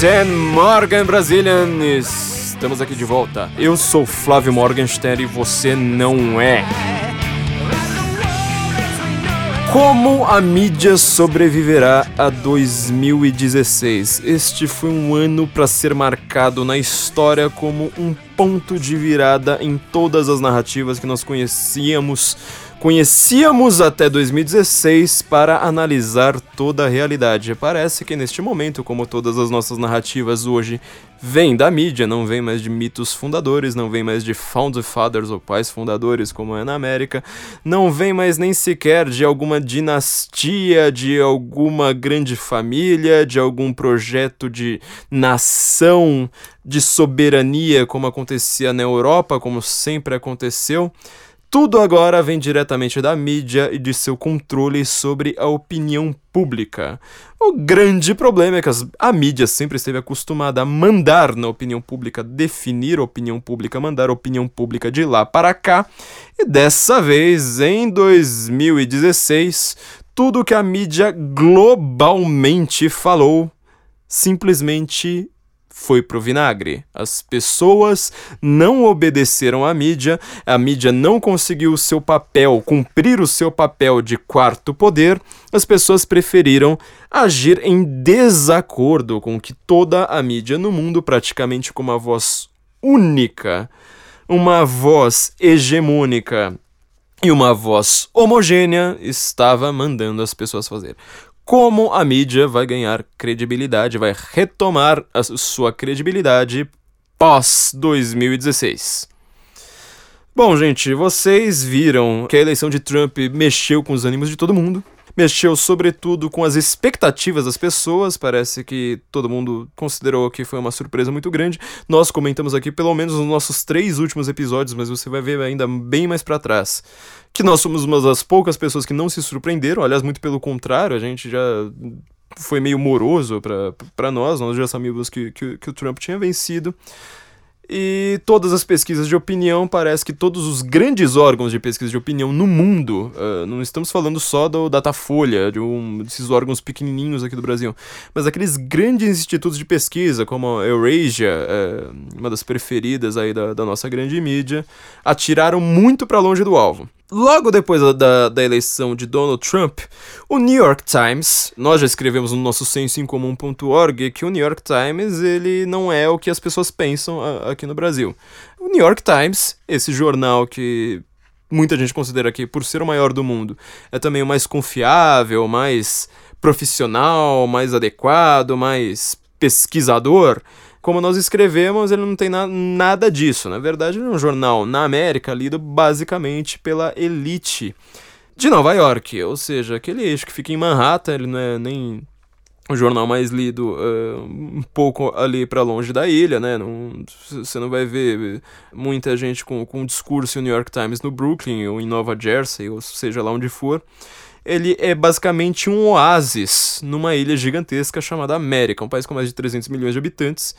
Guten Morgen, Brazilians! Estamos aqui de volta. Eu sou Flávio Morgenstern e você não é. Como a mídia sobreviverá a 2016? Este foi um ano para ser marcado na história como um ponto de virada em todas as narrativas que nós conhecíamos conhecíamos até 2016 para analisar toda a realidade. Parece que neste momento, como todas as nossas narrativas hoje vêm da mídia, não vem mais de mitos fundadores, não vem mais de Founding Fathers ou pais fundadores, como é na América, não vem mais nem sequer de alguma dinastia, de alguma grande família, de algum projeto de nação, de soberania, como acontecia na Europa, como sempre aconteceu. Tudo agora vem diretamente da mídia e de seu controle sobre a opinião pública. O grande problema é que a mídia sempre esteve acostumada a mandar na opinião pública, definir a opinião pública, mandar a opinião pública de lá para cá. E dessa vez, em 2016, tudo que a mídia globalmente falou simplesmente foi pro vinagre. As pessoas não obedeceram à mídia, a mídia não conseguiu o seu papel, cumprir o seu papel de quarto poder, as pessoas preferiram agir em desacordo com que toda a mídia no mundo, praticamente com uma voz única, uma voz hegemônica e uma voz homogênea, estava mandando as pessoas fazer como a mídia vai ganhar credibilidade, vai retomar a sua credibilidade pós 2016. Bom, gente, vocês viram que a eleição de Trump mexeu com os ânimos de todo mundo mexeu sobretudo com as expectativas das pessoas. Parece que todo mundo considerou que foi uma surpresa muito grande. Nós comentamos aqui pelo menos nos nossos três últimos episódios, mas você vai ver ainda bem mais para trás. Que nós somos uma das poucas pessoas que não se surpreenderam, aliás, muito pelo contrário, a gente já foi meio moroso para nós, nós já sabíamos que, que, que o Trump tinha vencido. E todas as pesquisas de opinião, parece que todos os grandes órgãos de pesquisa de opinião no mundo, uh, não estamos falando só do Datafolha, de um desses órgãos pequenininhos aqui do Brasil, mas aqueles grandes institutos de pesquisa, como a Eurasia, uh, uma das preferidas aí da, da nossa grande mídia, atiraram muito para longe do alvo. Logo depois da, da eleição de Donald Trump, o New York Times, nós já escrevemos no nosso sensoincomum.org que o New York Times ele não é o que as pessoas pensam a, aqui no Brasil. O New York Times, esse jornal que muita gente considera que, por ser o maior do mundo, é também o mais confiável, mais profissional, mais adequado, mais pesquisador, como nós escrevemos, ele não tem na, nada disso. Na verdade, ele é um jornal na América lido basicamente pela elite de Nova York, ou seja, aquele eixo que fica em Manhattan, ele não é nem o jornal mais lido uh, um pouco ali para longe da ilha, né? Não, você não vai ver muita gente com, com discurso em New York Times no Brooklyn ou em Nova Jersey, ou seja lá onde for ele é basicamente um oásis numa ilha gigantesca chamada América, um país com mais de 300 milhões de habitantes,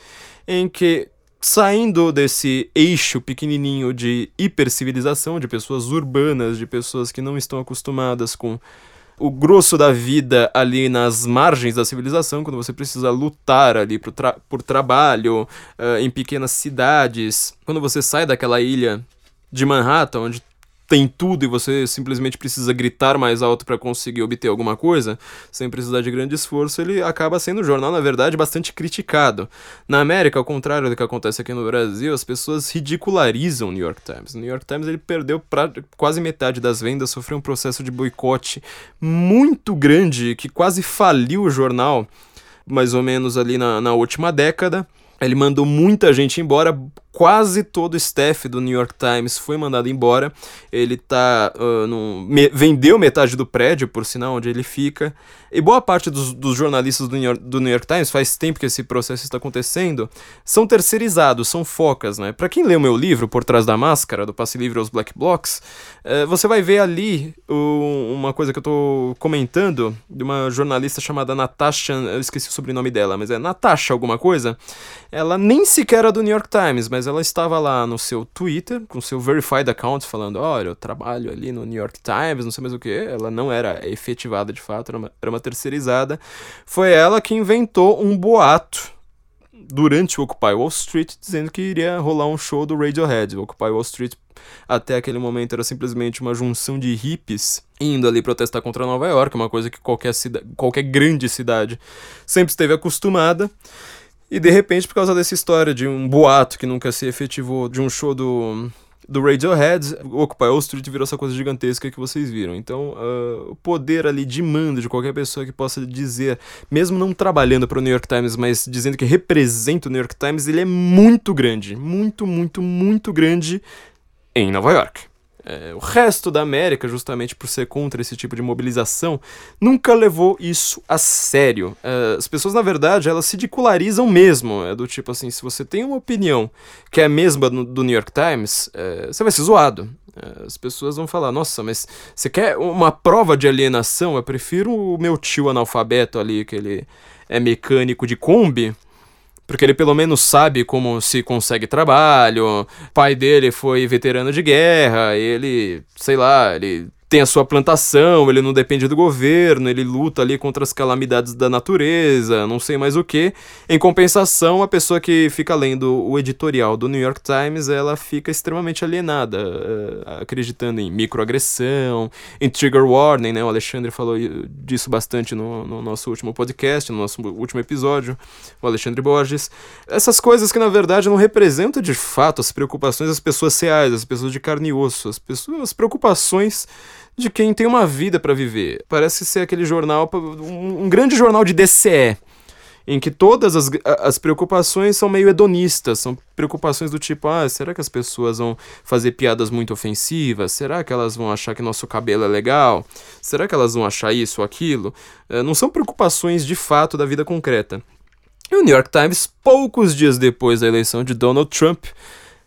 em que saindo desse eixo pequenininho de hipercivilização, de pessoas urbanas, de pessoas que não estão acostumadas com o grosso da vida ali nas margens da civilização, quando você precisa lutar ali por, tra por trabalho, uh, em pequenas cidades, quando você sai daquela ilha de Manhattan, onde tem tudo e você simplesmente precisa gritar mais alto para conseguir obter alguma coisa, sem precisar de grande esforço, ele acaba sendo um jornal, na verdade, bastante criticado. Na América, ao contrário do que acontece aqui no Brasil, as pessoas ridicularizam o New York Times. O New York Times ele perdeu pra, quase metade das vendas, sofreu um processo de boicote muito grande que quase faliu o jornal, mais ou menos ali na, na última década. Ele mandou muita gente embora, quase todo o staff do New York Times foi mandado embora. Ele tá. Uh, num, me, vendeu metade do prédio, por sinal, onde ele fica. E boa parte dos, dos jornalistas do New, York, do New, York, Times, faz tempo que esse processo está acontecendo, são terceirizados, são focas, né? Para quem lê o meu livro, Por Trás da Máscara, do Passe Livre aos Black Blocks, uh, você vai ver ali uma coisa que eu tô comentando de uma jornalista chamada Natasha. Eu esqueci o sobrenome dela, mas é Natasha alguma coisa. Ela nem sequer era do New York Times, mas ela estava lá no seu Twitter, com seu verified account, falando: Olha, eu trabalho ali no New York Times, não sei mais o que. Ela não era efetivada de fato, era uma, era uma terceirizada. Foi ela que inventou um boato durante o Occupy Wall Street, dizendo que iria rolar um show do Radiohead. O Occupy Wall Street, até aquele momento, era simplesmente uma junção de hippies indo ali protestar contra Nova York, uma coisa que qualquer, qualquer grande cidade sempre esteve acostumada. E de repente, por causa dessa história de um boato que nunca se efetivou, de um show do, do Radiohead, o Occupy Wall Street virou essa coisa gigantesca que vocês viram. Então, uh, o poder ali de mando de qualquer pessoa que possa dizer, mesmo não trabalhando para o New York Times, mas dizendo que representa o New York Times, ele é muito grande. Muito, muito, muito grande em Nova York. É, o resto da América, justamente por ser contra esse tipo de mobilização, nunca levou isso a sério. É, as pessoas, na verdade, elas se ridicularizam mesmo. É do tipo assim, se você tem uma opinião que é a mesma do, do New York Times, é, você vai ser zoado. É, as pessoas vão falar, nossa, mas você quer uma prova de alienação? Eu prefiro o meu tio analfabeto ali, que ele é mecânico de Kombi, porque ele pelo menos sabe como se consegue trabalho. O pai dele foi veterano de guerra, ele, sei lá, ele tem a sua plantação, ele não depende do governo, ele luta ali contra as calamidades da natureza, não sei mais o que. Em compensação, a pessoa que fica lendo o editorial do New York Times, ela fica extremamente alienada, uh, acreditando em microagressão, em trigger warning, né? O Alexandre falou disso bastante no, no nosso último podcast, no nosso último episódio, o Alexandre Borges. Essas coisas que, na verdade, não representam de fato as preocupações das pessoas reais, das pessoas de carne e osso, as, pessoas, as preocupações de quem tem uma vida para viver. Parece ser aquele jornal, um, grande jornal de DCE, em que todas as, as preocupações são meio hedonistas, são preocupações do tipo, ah, será que as pessoas vão fazer piadas muito ofensivas? Será que elas vão achar que nosso cabelo é legal? Será que elas vão achar isso ou aquilo? É, não são preocupações de fato da vida concreta. E o New York Times, poucos dias depois da eleição de Donald Trump,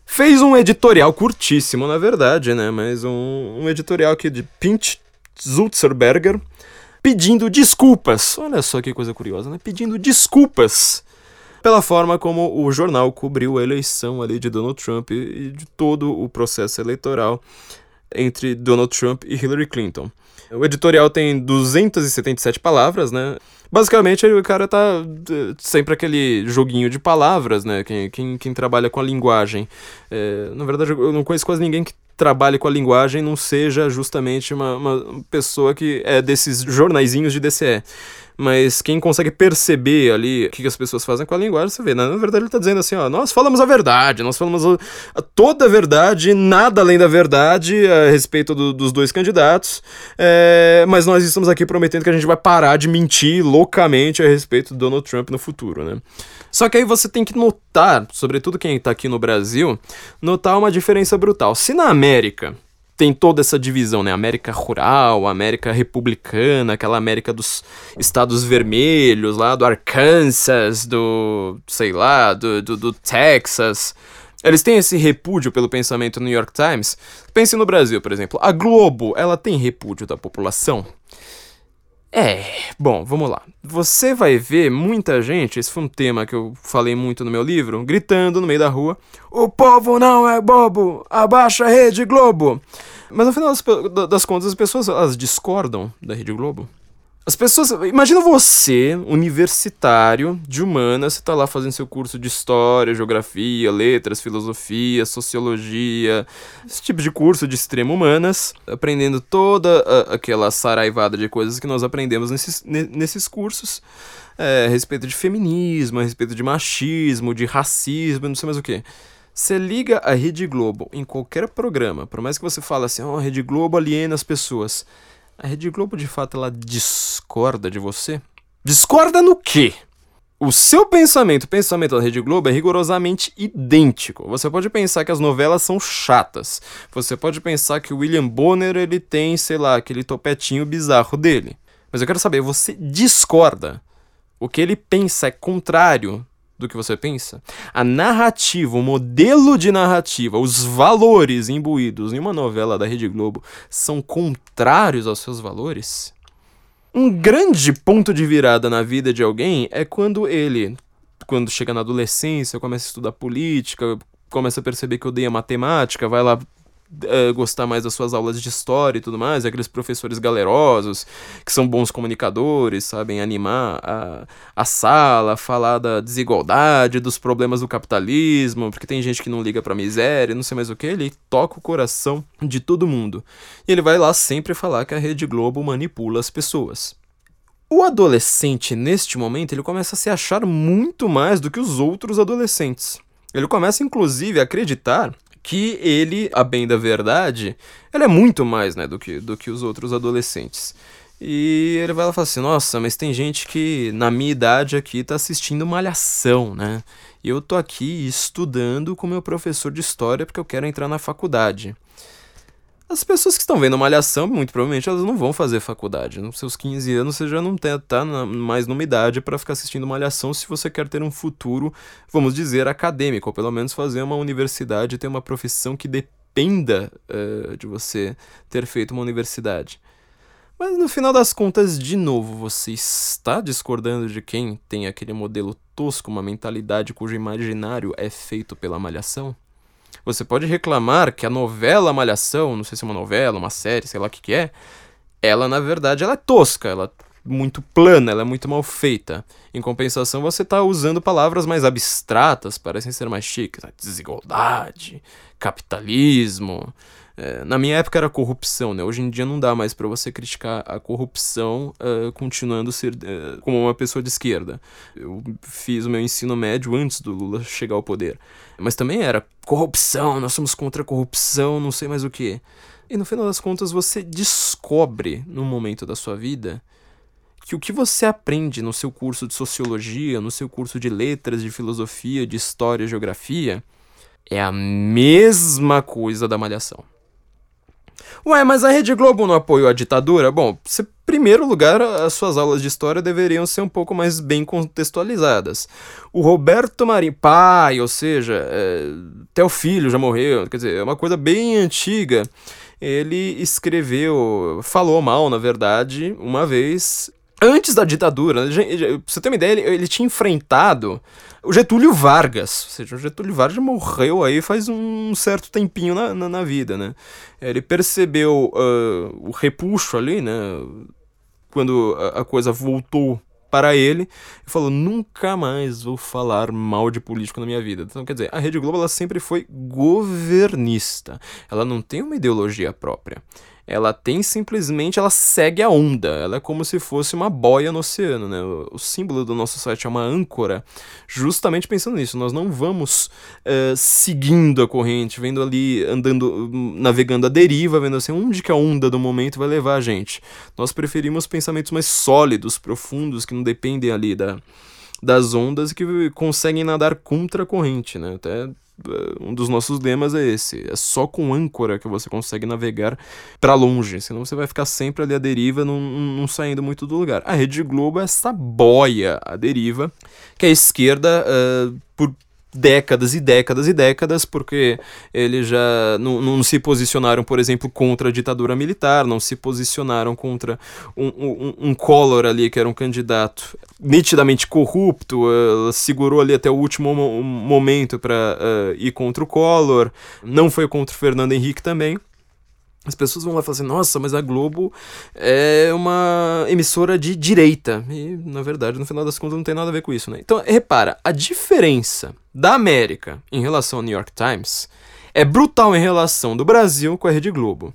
Fez um editorial curtíssimo, na verdade, né? Mas um, um editorial aqui de Pint Zulzerberger pedindo desculpas. Olha só que coisa curiosa, né? Pedindo desculpas pela forma como o jornal cobriu a eleição ali de Donald Trump e de todo o processo eleitoral entre Donald Trump e Hillary Clinton. O editorial tem 277 palavras, né? Basicamente, o cara tá eh, sempre aquele joguinho de palavras, né? Quem, quem, quem trabalha com a linguagem. É, na verdade, eu não conheço quase ninguém que trabalhe com a linguagem não seja justamente uma, uma pessoa que é desses jornaizinhos de DCE. Mas quem consegue perceber ali o que, as pessoas fazem com a linguagem, você vê, né? Na verdade, ele tá dizendo assim, ó, nós falamos a verdade, nós falamos a, toda a verdade, nada além da verdade a respeito do, dos dois candidatos, é, mas nós estamos aqui prometendo que a gente vai parar de mentir loucamente a respeito do Donald Trump no futuro, né? Só que aí você tem que notar, sobretudo quem tá aqui no Brasil, notar uma diferença brutal. Se na América tem toda essa divisão, né? América rural, América republicana, aquela América dos estados vermelhos, lá do Arkansas, do, sei lá, do, do, do Texas. Eles têm esse repúdio pelo pensamento New York Times. Pense no Brasil, por exemplo. A Globo, ela tem repúdio da população? É, bom, vamos lá. Você vai ver muita gente, esse foi um tema que eu falei muito no meu livro, gritando no meio da rua: O povo não é bobo! Abaixa a Rede Globo! Mas no final das, das contas, as pessoas elas discordam da Rede Globo. As pessoas. Imagina você, universitário de humanas, você tá lá fazendo seu curso de história, geografia, letras, filosofia, sociologia, esse tipo de curso de extremo humanas, aprendendo toda a, aquela saraivada de coisas que nós aprendemos nesses, nesses cursos. É, a respeito de feminismo, a respeito de machismo, de racismo, não sei mais o que. Você liga a Rede Globo em qualquer programa, por mais que você fale assim, oh, a Rede Globo aliena as pessoas a Rede Globo de fato ela discorda de você? Discorda no quê? O seu pensamento, o pensamento da Rede Globo é rigorosamente idêntico. Você pode pensar que as novelas são chatas. Você pode pensar que o William Bonner ele tem, sei lá, aquele topetinho bizarro dele. Mas eu quero saber, você discorda? O que ele pensa é contrário do que você pensa? A narrativa, o modelo de narrativa, os valores imbuídos em uma novela da Rede Globo são contrários aos seus valores? Um grande ponto de virada na vida de alguém é quando ele, quando chega na adolescência, começa a estudar política, começa a perceber que odeia matemática, vai lá uh, gostar mais das suas aulas de história e tudo mais, aqueles professores galerosos, que são bons comunicadores, sabem animar a, a sala, falar da desigualdade, dos problemas do capitalismo, porque tem gente que não liga pra miséria, não sei mais o que, ele toca o coração de todo mundo. E ele vai lá sempre falar que a Rede Globo manipula as pessoas. O adolescente, neste momento, ele começa a se achar muito mais do que os outros adolescentes. Ele começa, inclusive, a acreditar que ele, a bem da verdade, ele é muito mais, né, do que, do que os outros adolescentes. E ele vai lá e fala assim: Nossa, mas tem gente que na minha idade aqui tá assistindo Malhação, né? E eu tô aqui estudando com meu professor de história porque eu quero entrar na faculdade. As pessoas que estão vendo Malhação, muito provavelmente elas não vão fazer faculdade. Nos seus 15 anos você já não tá, tá mais numa idade para ficar assistindo Malhação se você quer ter um futuro, vamos dizer, acadêmico, ou pelo menos fazer uma universidade ter uma profissão que dependa uh, de você ter feito uma universidade. Mas no final das contas, de novo, você está discordando de quem tem aquele modelo tosco, uma mentalidade cujo imaginário é feito pela malhação? Você pode reclamar que a novela Malhação, não sei se é uma novela, uma série, sei lá o que, que é, ela na verdade ela é tosca, ela é muito plana, ela é muito mal feita. Em compensação, você está usando palavras mais abstratas, parecem ser mais chiques. Né? Desigualdade, capitalismo, é, na minha época era corrupção, né? Hoje em dia não dá mais para você criticar a corrupção uh, continuando ser uh, como uma pessoa de esquerda. Eu fiz o meu ensino médio antes do Lula chegar ao poder. Mas também era corrupção, nós somos contra a corrupção, não sei mais o que. E no final das contas você descobre num momento da sua vida que o que você aprende no seu curso de sociologia, no seu curso de letras, de filosofia, de história, geografia, é a mesma coisa da malhação. Ué, mas a Rede Globo não apoiou a ditadura? Bom, em primeiro lugar, as suas aulas de história deveriam ser um pouco mais bem contextualizadas. O Roberto Marinho, pai, ou seja, é, até o filho já morreu, quer dizer, é uma coisa bem antiga. Ele escreveu, falou mal, na verdade, uma vez antes da ditadura, pra você ter uma ideia, ele, ele, tinha enfrentado o Getúlio Vargas. Ou seja, o Getúlio Vargas morreu aí faz um certo tempinho na, na, na vida, né? Ele percebeu uh, o repuxo ali, né? Quando a, a coisa voltou para ele e falou: nunca mais vou falar mal de político na minha vida. Então, quer dizer, a Rede Globo ela sempre foi governista. Ela não tem uma ideologia própria ela tem simplesmente, ela segue a onda, ela é como se fosse uma boia no oceano, né? O, símbolo do nosso site é uma âncora, justamente pensando nisso, nós não vamos uh, seguindo a corrente, vendo ali, andando, navegando a deriva, vendo assim, onde que a onda do momento vai levar a gente. Nós preferimos pensamentos mais sólidos, profundos, que não dependem ali da das ondas que conseguem nadar contra a corrente, né? Até um dos nossos lemas é esse. É só com âncora que você consegue navegar para longe, senão você vai ficar sempre ali à deriva, não, não saindo muito do lugar. A Rede Globo é essa boia à deriva que a esquerda, uh, por décadas e décadas e décadas, porque eles já não, não, se posicionaram, por exemplo, contra a ditadura militar, não se posicionaram contra um, um, um Collor ali, que era um candidato nitidamente corrupto, uh, segurou ali até o último mo momento para uh, ir contra o Collor, não foi contra o Fernando Henrique também. As pessoas vão lá falam assim, nossa, mas a Globo é uma emissora de direita. E, na verdade, no final das contas, não tem nada a ver com isso, né? Então, repara, a diferença da América em relação ao New York Times é brutal em relação do Brasil com a Rede Globo.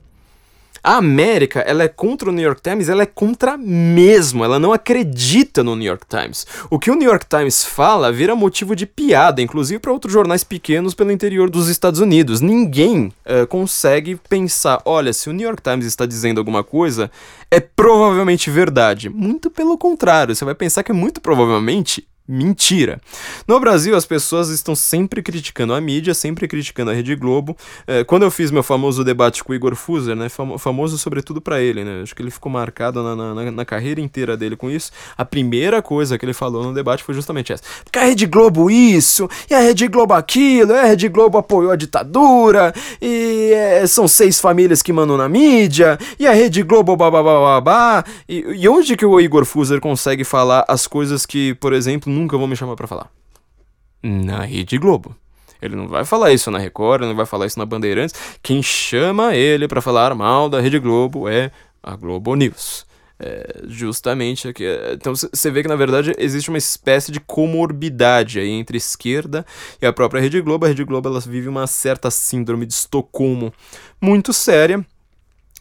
A América, ela é contra o New York Times, ela é contra mesmo, ela não acredita no New York Times. O que o New York Times fala vira motivo de piada, inclusive para outros jornais pequenos pelo interior dos Estados Unidos. Ninguém uh, consegue pensar, olha, se o New York Times está dizendo alguma coisa, é provavelmente verdade. Muito pelo contrário, você vai pensar que é muito provavelmente mentira. No Brasil, as pessoas estão sempre criticando a mídia, sempre criticando a Rede Globo. É, quando eu fiz meu famoso debate com o Igor Fuser, né, famoso sobretudo para ele, né, acho que ele ficou marcado na, na, na, carreira inteira dele com isso. A primeira coisa que ele falou no debate foi justamente essa: porque a Rede Globo isso, e a Rede Globo aquilo, e a Rede Globo apoiou a ditadura, e é, são seis famílias que mandam na mídia, e a Rede Globo babá. E, e onde que o Igor Fuser consegue falar as coisas que, por exemplo, nunca vão me chamar para falar. Na Rede Globo. Ele não vai falar isso na Record, não vai falar isso na Bandeirantes. Quem chama ele para falar mal da Rede Globo é a Globo News. É, justamente aqui. É, então você vê que na verdade existe uma espécie de comorbidade aí entre esquerda e a própria Rede Globo. A Rede Globo ela vive uma certa síndrome de Estocolmo muito séria,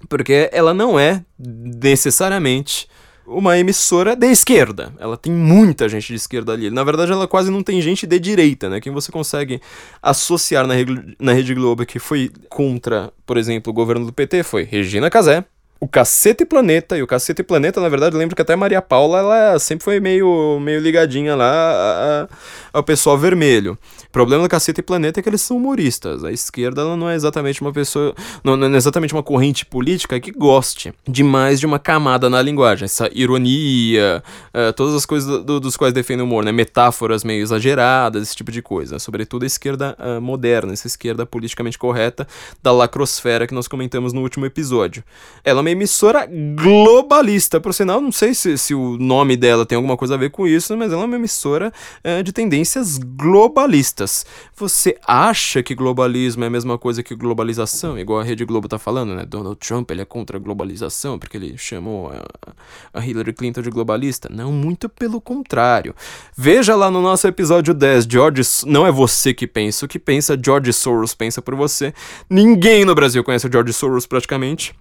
porque ela não é necessariamente uma emissora de esquerda. Ela tem muita gente de esquerda ali. Na verdade, ela quase não tem gente de direita, né? Quem você consegue associar na, Rede Globo que foi contra, por exemplo, o governo do PT foi Regina Casé, o Cacete Planeta, e o Cacete Planeta, na verdade, eu lembro que até Maria Paula, ela sempre foi meio, meio ligadinha lá a, a, ao pessoal vermelho. O problema do Cacete Planeta é que eles são humoristas. A esquerda ela não é exatamente uma pessoa, não, não é exatamente uma corrente política que goste demais de uma camada na linguagem. Essa ironia, uh, todas as coisas do, dos quais defende o humor, né? Metáforas meio exageradas, esse tipo de coisa. Sobretudo a esquerda uh, moderna, essa esquerda politicamente correta da lacrosfera que nós comentamos no último episódio. Ela uma emissora globalista. Por sinal, não sei se, se o nome dela tem alguma coisa a ver com isso, mas ela é uma emissora uh, de tendências globalistas. Você acha que globalismo é a mesma coisa que globalização? Igual a Rede Globo tá falando, né? Donald Trump ele é contra a globalização porque ele chamou a, a Hillary Clinton de globalista. Não, muito pelo contrário. Veja lá no nosso episódio 10, George, não é você que pensa, o que pensa George Soros pensa por você. Ninguém no Brasil conhece o George Soros praticamente.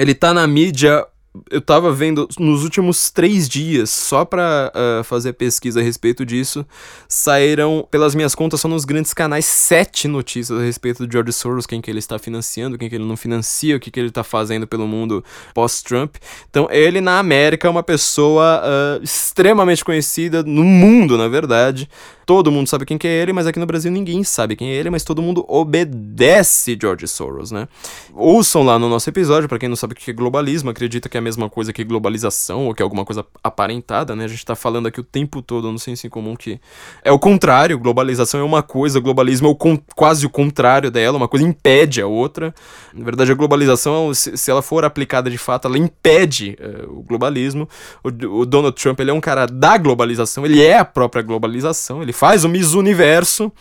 Ele tá na mídia eu tava vendo nos últimos três dias, só pra uh, fazer pesquisa a respeito disso, saíram, pelas minhas contas, só nos grandes canais, sete notícias a respeito do George Soros, quem que ele está financiando, quem que ele não financia, o que que ele tá fazendo pelo mundo pós-Trump. Então, ele na América é uma pessoa uh, extremamente conhecida no mundo, na verdade. Todo mundo sabe quem que é ele, mas aqui no Brasil ninguém sabe quem é ele, mas todo mundo obedece George Soros, né? Ouçam lá no nosso episódio, para quem não sabe o que é globalismo, acredita que é a mesma coisa que globalização, ou que é alguma coisa aparentada, né? A gente tá falando aqui o tempo todo no senso em comum que é o contrário, globalização é uma coisa, globalismo é o quase o contrário dela, uma coisa impede a outra. Na verdade, a globalização, se, se ela for aplicada de fato, ela impede uh, o globalismo. O, o Donald Trump, ele é um cara da globalização, ele é a própria globalização, ele faz o Miss Universo.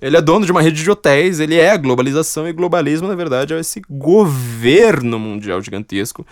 Ele é dono de uma rede de hotéis, ele é a globalização e globalismo, na verdade, é esse governo mundial gigantesco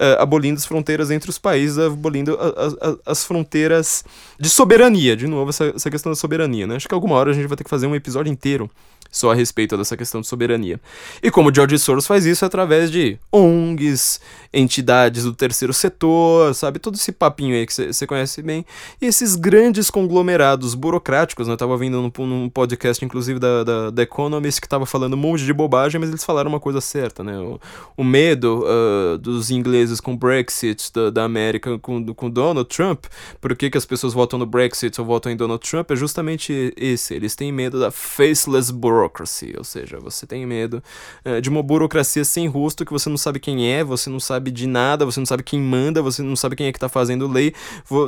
uh, abolindo as fronteiras entre os países, abolindo a, a, as fronteiras de soberania. De novo, essa, essa questão da soberania, né? Acho que alguma hora a gente vai ter que fazer um episódio inteiro só a respeito dessa questão de soberania. E como George Soros faz isso através de ONGs, entidades do terceiro setor, sabe? Todo esse papinho aí que você conhece bem. E esses grandes conglomerados burocráticos, né? Eu tava vendo num, num podcast, inclusive, da, da, da Economist, que tava falando um monte de bobagem, mas eles falaram uma coisa certa, né? O, o medo uh, dos ingleses com o Brexit, da, da América com, com Donald Trump, por que, que as pessoas votam no Brexit ou votam em Donald Trump, é justamente esse. Eles têm medo da faceless bureaucracy, ou seja, você tem medo uh, de uma burocracia sem rosto que você não sabe quem é, você não sabe de nada, você não sabe quem manda, você não sabe quem é que tá fazendo lei.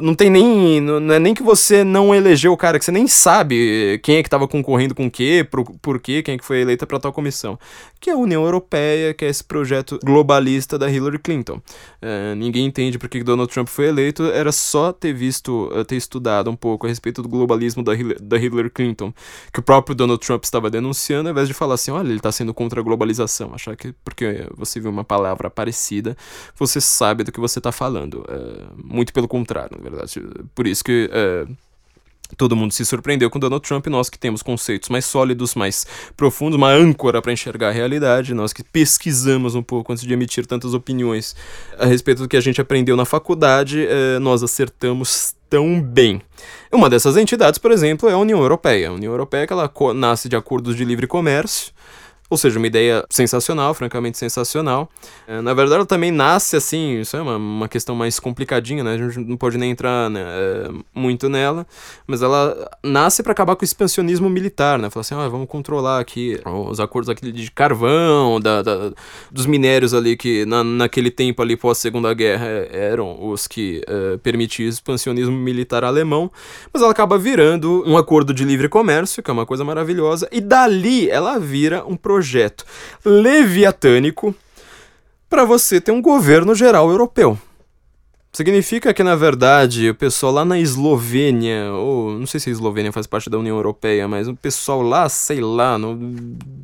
Não tem nem. Não é nem que você não elegeu o cara, que você nem sabe quem é que tava concorrendo com o quê, por, por quê, quem é que foi eleita para tal comissão. Que é a União Europeia, que é esse projeto globalista da Hillary Clinton. Uh, ninguém entende por que Donald Trump foi eleito, era só ter visto, ter estudado um pouco a respeito do globalismo da, da Hillary Clinton, que o próprio Donald Trump estava denunciando, ao invés de falar assim, olha, ele está sendo contra a globalização. Achar que porque você viu uma palavra parecida, você sabe do que você está falando. É, muito pelo contrário, na verdade. Por isso que é, todo mundo se surpreendeu com Donald Trump. Nós que temos conceitos mais sólidos, mais profundos, uma âncora para enxergar a realidade, nós que pesquisamos um pouco antes de emitir tantas opiniões a respeito do que a gente aprendeu na faculdade, é, nós acertamos tão bem. Uma dessas entidades, por exemplo, é a União Europeia. A União Europeia que ela nasce de acordos de livre comércio ou seja, uma ideia sensacional, francamente sensacional. É, na verdade, ela também nasce assim, isso é uma, uma questão mais complicadinha, né? A gente não pode nem entrar né, é, muito nela, mas ela nasce para acabar com o expansionismo militar, né? Falar assim, ah, vamos controlar aqui os acordos aqui de carvão, da, da dos minérios ali que na, naquele tempo ali pós Segunda Guerra eram os que é, permitiam o expansionismo militar alemão, mas ela acaba virando um acordo de livre comércio, que é uma coisa maravilhosa, e dali ela vira um projeto projeto leviatânico para você ter um governo geral europeu. Significa que, na verdade, o pessoal lá na Eslovênia, ou não sei se a Eslovênia faz parte da União Europeia, mas o pessoal lá, sei lá, no,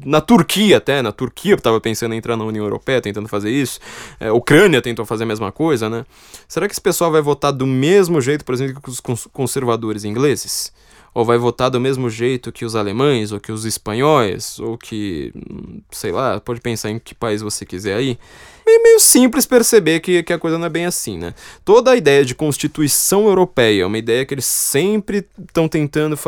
na Turquia até, na Turquia estava pensando em entrar na União Europeia, tentando fazer isso. É, a Ucrânia tentou fazer a mesma coisa, né? Será que esse pessoal vai votar do mesmo jeito, por exemplo, que os conservadores ingleses? Ou vai votar do mesmo jeito que os alemães, ou que os espanhóis, ou que, sei lá, pode pensar em que país você quiser aí. É meio simples perceber que, que a coisa não é bem assim, né? Toda a ideia de Constituição Europeia, é uma ideia que eles sempre estão tentando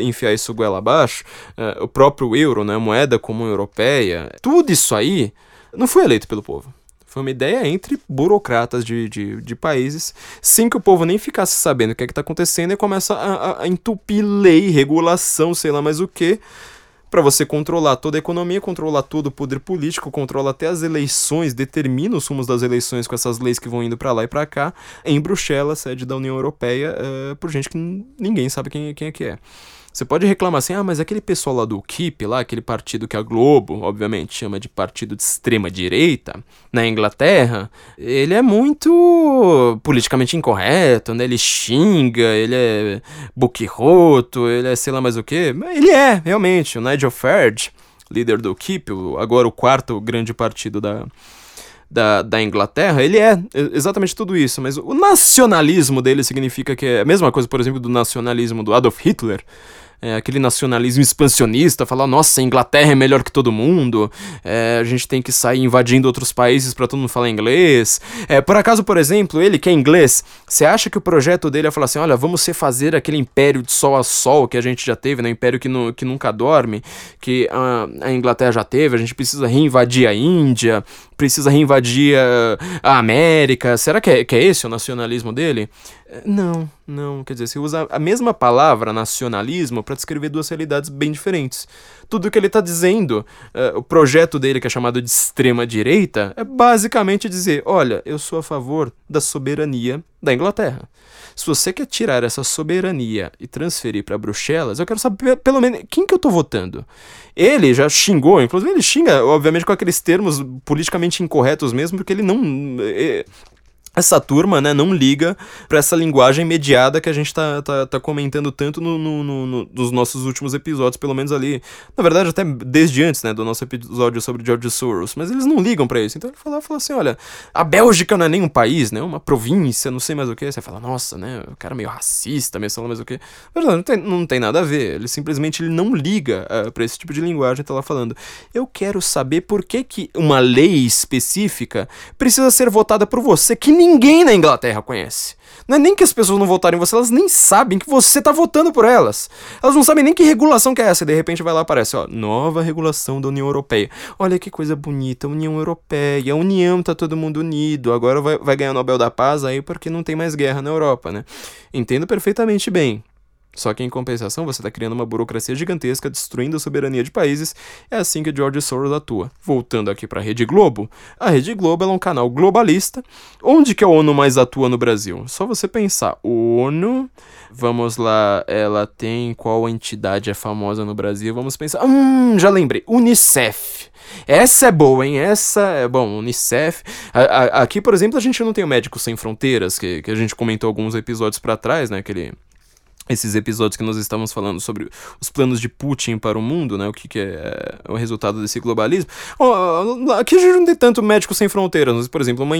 enfiar isso goela abaixo, uh, o próprio euro, né, moeda comum europeia, tudo isso aí não foi eleito pelo povo. Foi uma ideia entre burocratas de, de, de, países, sem que o povo nem ficasse sabendo o que é está acontecendo e começa a, a, a, entupir lei, regulação, sei lá mais o que, para você controlar toda a economia, controlar todo o poder político, controla até as eleições, determina os rumos das eleições com essas leis que vão indo para lá e para cá, em Bruxelas, sede da União Europeia, uh, por gente que ninguém sabe quem, quem é que é. Você pode reclamar assim, ah, mas aquele pessoal lá do KIP, lá, aquele partido que a Globo, obviamente, chama de partido de extrema direita, na Inglaterra, ele é muito politicamente incorreto, né? Ele xinga, ele é boquirroto, ele é sei lá mais o que. Ele é, realmente, o Nigel Farage, líder do KIP, agora o quarto grande partido da, da, da Inglaterra, ele é exatamente tudo isso, mas o nacionalismo dele significa que é a mesma coisa, por exemplo, do nacionalismo do Adolf Hitler, é, aquele nacionalismo expansionista, falar, nossa, a Inglaterra é melhor que todo mundo, é, a gente tem que sair invadindo outros países para todo mundo falar inglês. É, por acaso, por exemplo, ele que é inglês, você acha que o projeto dele é falar assim, olha, vamos fazer aquele império de sol a sol que a gente já teve, né, um império que, no, que nunca dorme, que a, a Inglaterra já teve, a gente precisa reinvadir a Índia, precisa reinvadir a, América. Será que é, que é esse o nacionalismo dele? Não, não. Quer dizer, você usa a mesma palavra nacionalismo para descrever duas realidades bem diferentes. Tudo que ele está dizendo, uh, o projeto dele, que é chamado de extrema-direita, é basicamente dizer: olha, eu sou a favor da soberania da Inglaterra. Se você quer tirar essa soberania e transferir para Bruxelas, eu quero saber pelo menos quem que eu tô votando. Ele já xingou, inclusive ele xinga, obviamente, com aqueles termos politicamente incorretos mesmo, porque ele não. Essa turma, né, não liga para essa linguagem mediada que a gente tá, tá, tá comentando tanto no, no, no, nos nossos últimos episódios, pelo menos ali, na verdade até desde antes, né, do nosso episódio sobre George Soros, mas eles não ligam para isso, então ele fala, fala assim, olha, a Bélgica não é nem um país, né, uma província, não sei mais o que, você fala, nossa, né, o cara é meio racista, meio sei mais o que, não, tem, não tem nada a ver, ele simplesmente ele não liga uh, pra esse tipo de linguagem, tá lá falando, eu quero saber por que que uma lei específica precisa ser votada por você, que ninguém na Inglaterra conhece. Não é nem que as pessoas não votarem em você, elas nem sabem que você tá votando por elas. Elas não sabem nem que regulação que é essa. E de repente vai lá aparece, ó, nova regulação da União Europeia. Olha que coisa bonita, União Europeia. A União tá todo mundo unido. Agora vai, vai ganhar o Nobel da Paz aí porque não tem mais guerra na Europa, né? Entendo perfeitamente bem. Só que em compensação você está criando uma burocracia gigantesca, destruindo a soberania de países. É assim que George Soros atua. Voltando aqui para a Rede Globo, a Rede Globo é um canal globalista. Onde que a ONU mais atua no Brasil? Só você pensar, ONU, vamos lá, ela tem qual entidade é famosa no Brasil? Vamos pensar, hum, já lembrei, UNICEF. Essa é boa, hein? Essa é bom. Unicef. A, a, aqui, por exemplo, a gente não tem o Médicos Sem Fronteiras, que, que a gente comentou alguns episódios para trás, né? Aquele esses episódios que nós estamos falando sobre os planos de Putin para o mundo, né? O que, que é, é o resultado desse globalismo. Aqui a gente não tem tanto médico sem fronteiras, por exemplo, uma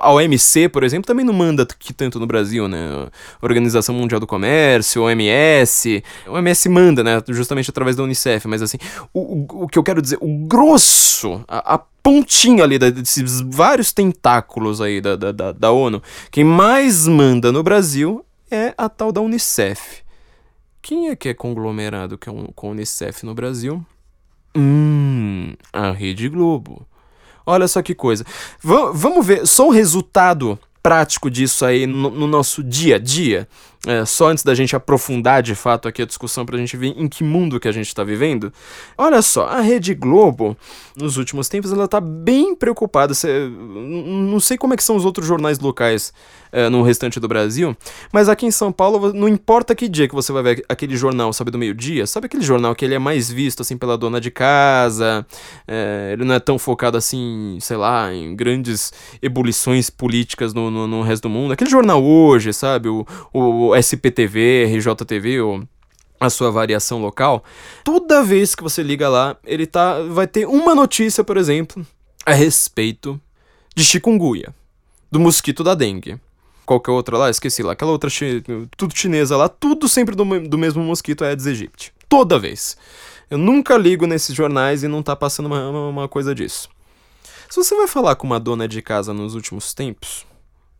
a OMC, por exemplo, também não manda que tanto no Brasil, né? Organização Mundial do Comércio, OMS. OMS manda, né? Justamente através da Unicef, mas assim, o, o, o que eu quero dizer, o grosso, a, a pontinha ali desses vários tentáculos aí da, da, da, da ONU, quem mais manda no Brasil é a tal da Unicef. Quem é que é conglomerado com a Unicef no Brasil? Hum, a Rede Globo. Olha só que coisa. V vamos ver só o resultado prático disso aí no, no, nosso dia a dia. É, só antes da gente aprofundar de fato aqui a discussão para a gente ver em que mundo que a gente está vivendo. Olha só, a Rede Globo, nos últimos tempos, ela tá bem preocupada. Cê, não sei como é que são os outros jornais locais é, no restante do Brasil, mas aqui em São Paulo, não importa que dia que você vai ver aquele jornal, sabe, do meio-dia, sabe aquele jornal que ele é mais visto, assim, pela dona de casa, é, ele não é tão focado, assim, sei lá, em grandes ebulições políticas no, no, no resto do mundo. Aquele jornal hoje, sabe, o, o SPTV, RJTV, ou a sua variação local, toda vez que você liga lá, ele tá vai ter uma notícia, por exemplo, a respeito de chikungunya, do mosquito da dengue. Qualquer outra lá, esqueci lá, aquela outra chi tudo chinesa lá, tudo sempre do, do mesmo mosquito Aedes aegypti. Toda vez. Eu nunca ligo nesses jornais e não tá passando uma, uma coisa disso. Se você vai falar com uma dona de casa nos últimos tempos, é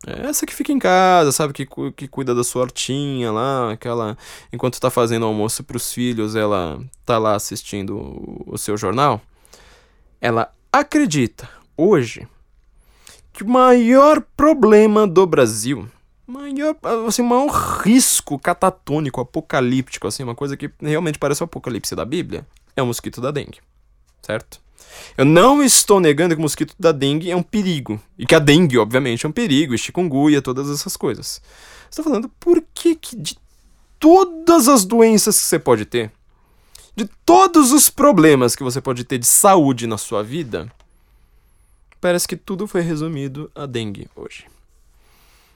essa que fica em casa, sabe? Que, que cuida da sua hortinha lá, aquela. Enquanto tá fazendo almoço pros filhos, ela tá lá assistindo o, o seu jornal. Ela acredita, hoje, que o maior problema do Brasil, maior, assim, maior risco catatônico, apocalíptico, assim, uma coisa que realmente parece o apocalipse da Bíblia, é o mosquito da dengue. Certo? Eu não estou negando que o mosquito da dengue é um perigo. E que a dengue, obviamente, é um perigo, e chikungunya, todas essas coisas. Estou falando por que, que de todas as doenças que você pode ter, de todos os problemas que você pode ter de saúde na sua vida, parece que tudo foi resumido a dengue hoje.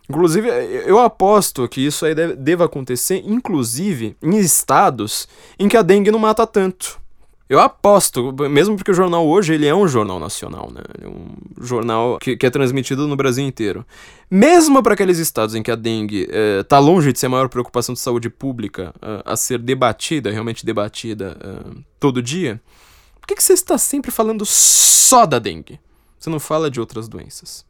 Inclusive, eu aposto que isso aí deve, deva acontecer, inclusive, em estados em que a dengue não mata tanto. Eu aposto, mesmo porque o jornal hoje ele é um jornal nacional, né? É um jornal que, que é transmitido no Brasil inteiro. Mesmo para aqueles estados em que a dengue está eh, longe de ser a maior preocupação de saúde pública uh, a ser debatida, realmente debatida uh, todo dia, por que, que você está sempre falando só da dengue? Você não fala de outras doenças.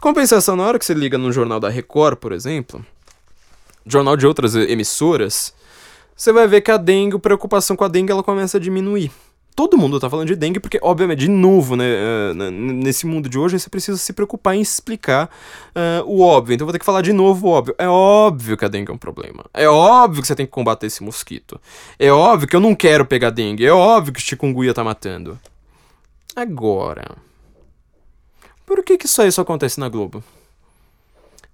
Compensação, na hora que você liga no jornal da Record, por exemplo, jornal de outras emissoras, você vai ver que a dengue, a preocupação com a dengue, ela começa a diminuir. Todo mundo tá falando de dengue porque, obviamente, de novo, né, uh, nesse mundo de hoje, você precisa se preocupar em explicar uh, o óbvio. Então, eu vou ter que falar de novo o óbvio. É óbvio que a dengue é um problema. É óbvio que você tem que combater esse mosquito. É óbvio que eu não quero pegar dengue. É óbvio que o chikungunya tá matando. Agora, por que que isso só acontece na Globo?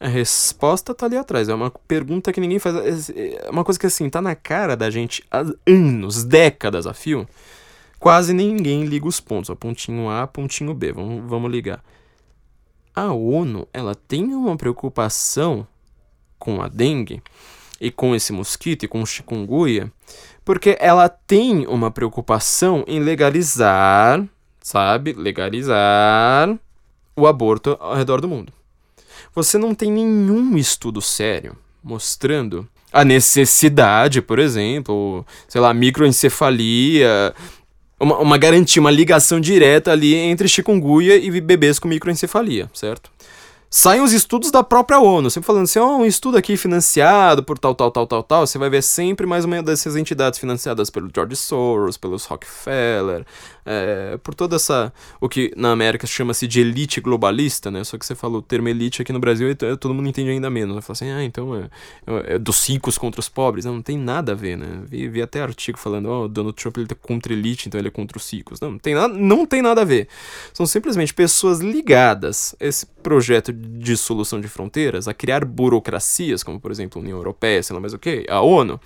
A resposta tá ali atrás. É uma pergunta que ninguém faz. É uma coisa que, assim, tá na cara da gente há anos, décadas a fio. Quase ninguém liga os pontos. Ó, pontinho A, pontinho B. Vamos, vamos ligar. A ONU, ela tem uma preocupação com a dengue e com esse mosquito e com o chikungunya, porque ela tem uma preocupação em legalizar, sabe? Legalizar o aborto ao redor do mundo você não tem nenhum estudo sério mostrando a necessidade, por exemplo, sei lá, microencefalia, uma, uma garantia, uma ligação direta ali entre chikungunya e bebês com microencefalia, certo? saem os estudos da própria ONU, sempre falando assim, ó, oh, um estudo aqui financiado por tal, tal, tal, tal, tal, você vai ver sempre mais uma dessas entidades financiadas pelo George Soros, pelos Rockefeller, é, por toda essa, o que na América chama-se de elite globalista, né, só que você falou o termo elite aqui no Brasil e todo mundo entende ainda menos, né, fala assim, ah, então é, é, é, dos ricos contra os pobres, não, não tem nada a ver, né, vi, vi até artigo falando, ó, oh, Donald Trump ele tá contra elite, então ele é contra os ricos, não, não tem, nada, não tem nada a ver, são simplesmente pessoas ligadas a esse projeto de solução de fronteiras, a criar burocracias, como por exemplo a União Europeia, sei lá mais o que, a ONU,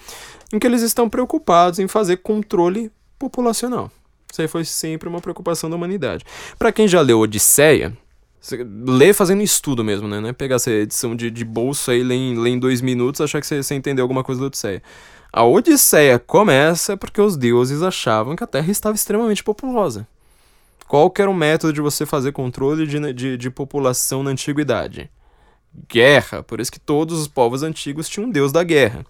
em que eles estão preocupados em fazer controle populacional. Isso aí foi sempre uma preocupação da humanidade. Para quem já leu Odisseia, lê fazendo estudo mesmo, né? Não é pegar essa edição de, de bolsa e ler em, em dois minutos achar que você, você entendeu alguma coisa da Odisseia. A Odisseia começa porque os deuses achavam que a Terra estava extremamente populosa. Qual que era o método de você fazer controle de, de, de população na antiguidade? Guerra, por isso que todos os povos antigos tinham um deus da guerra.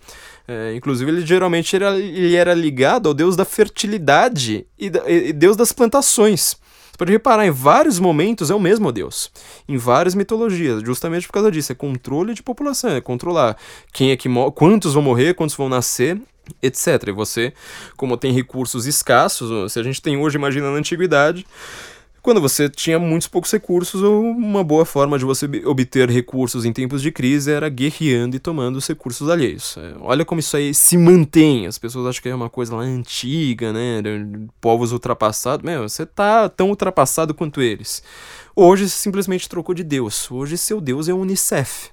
É, inclusive, ele geralmente era, ele era ligado ao deus da fertilidade e, da, e deus das plantações. Você pode reparar, em vários momentos é o mesmo Deus. Em várias mitologias, justamente por causa disso. É controle de população, é controlar quem é que quantos vão morrer, quantos vão nascer etc. E você, como tem recursos escassos, se a gente tem hoje, imagina na antiguidade, quando você tinha muitos poucos recursos, uma boa forma de você obter recursos em tempos de crise era guerreando e tomando os recursos alheios. É, olha como isso aí se mantém. As pessoas acham que é uma coisa lá antiga, né? Povos ultrapassados. Meu, você tá tão ultrapassado quanto eles. Hoje você simplesmente trocou de Deus. Hoje seu Deus é o Unicef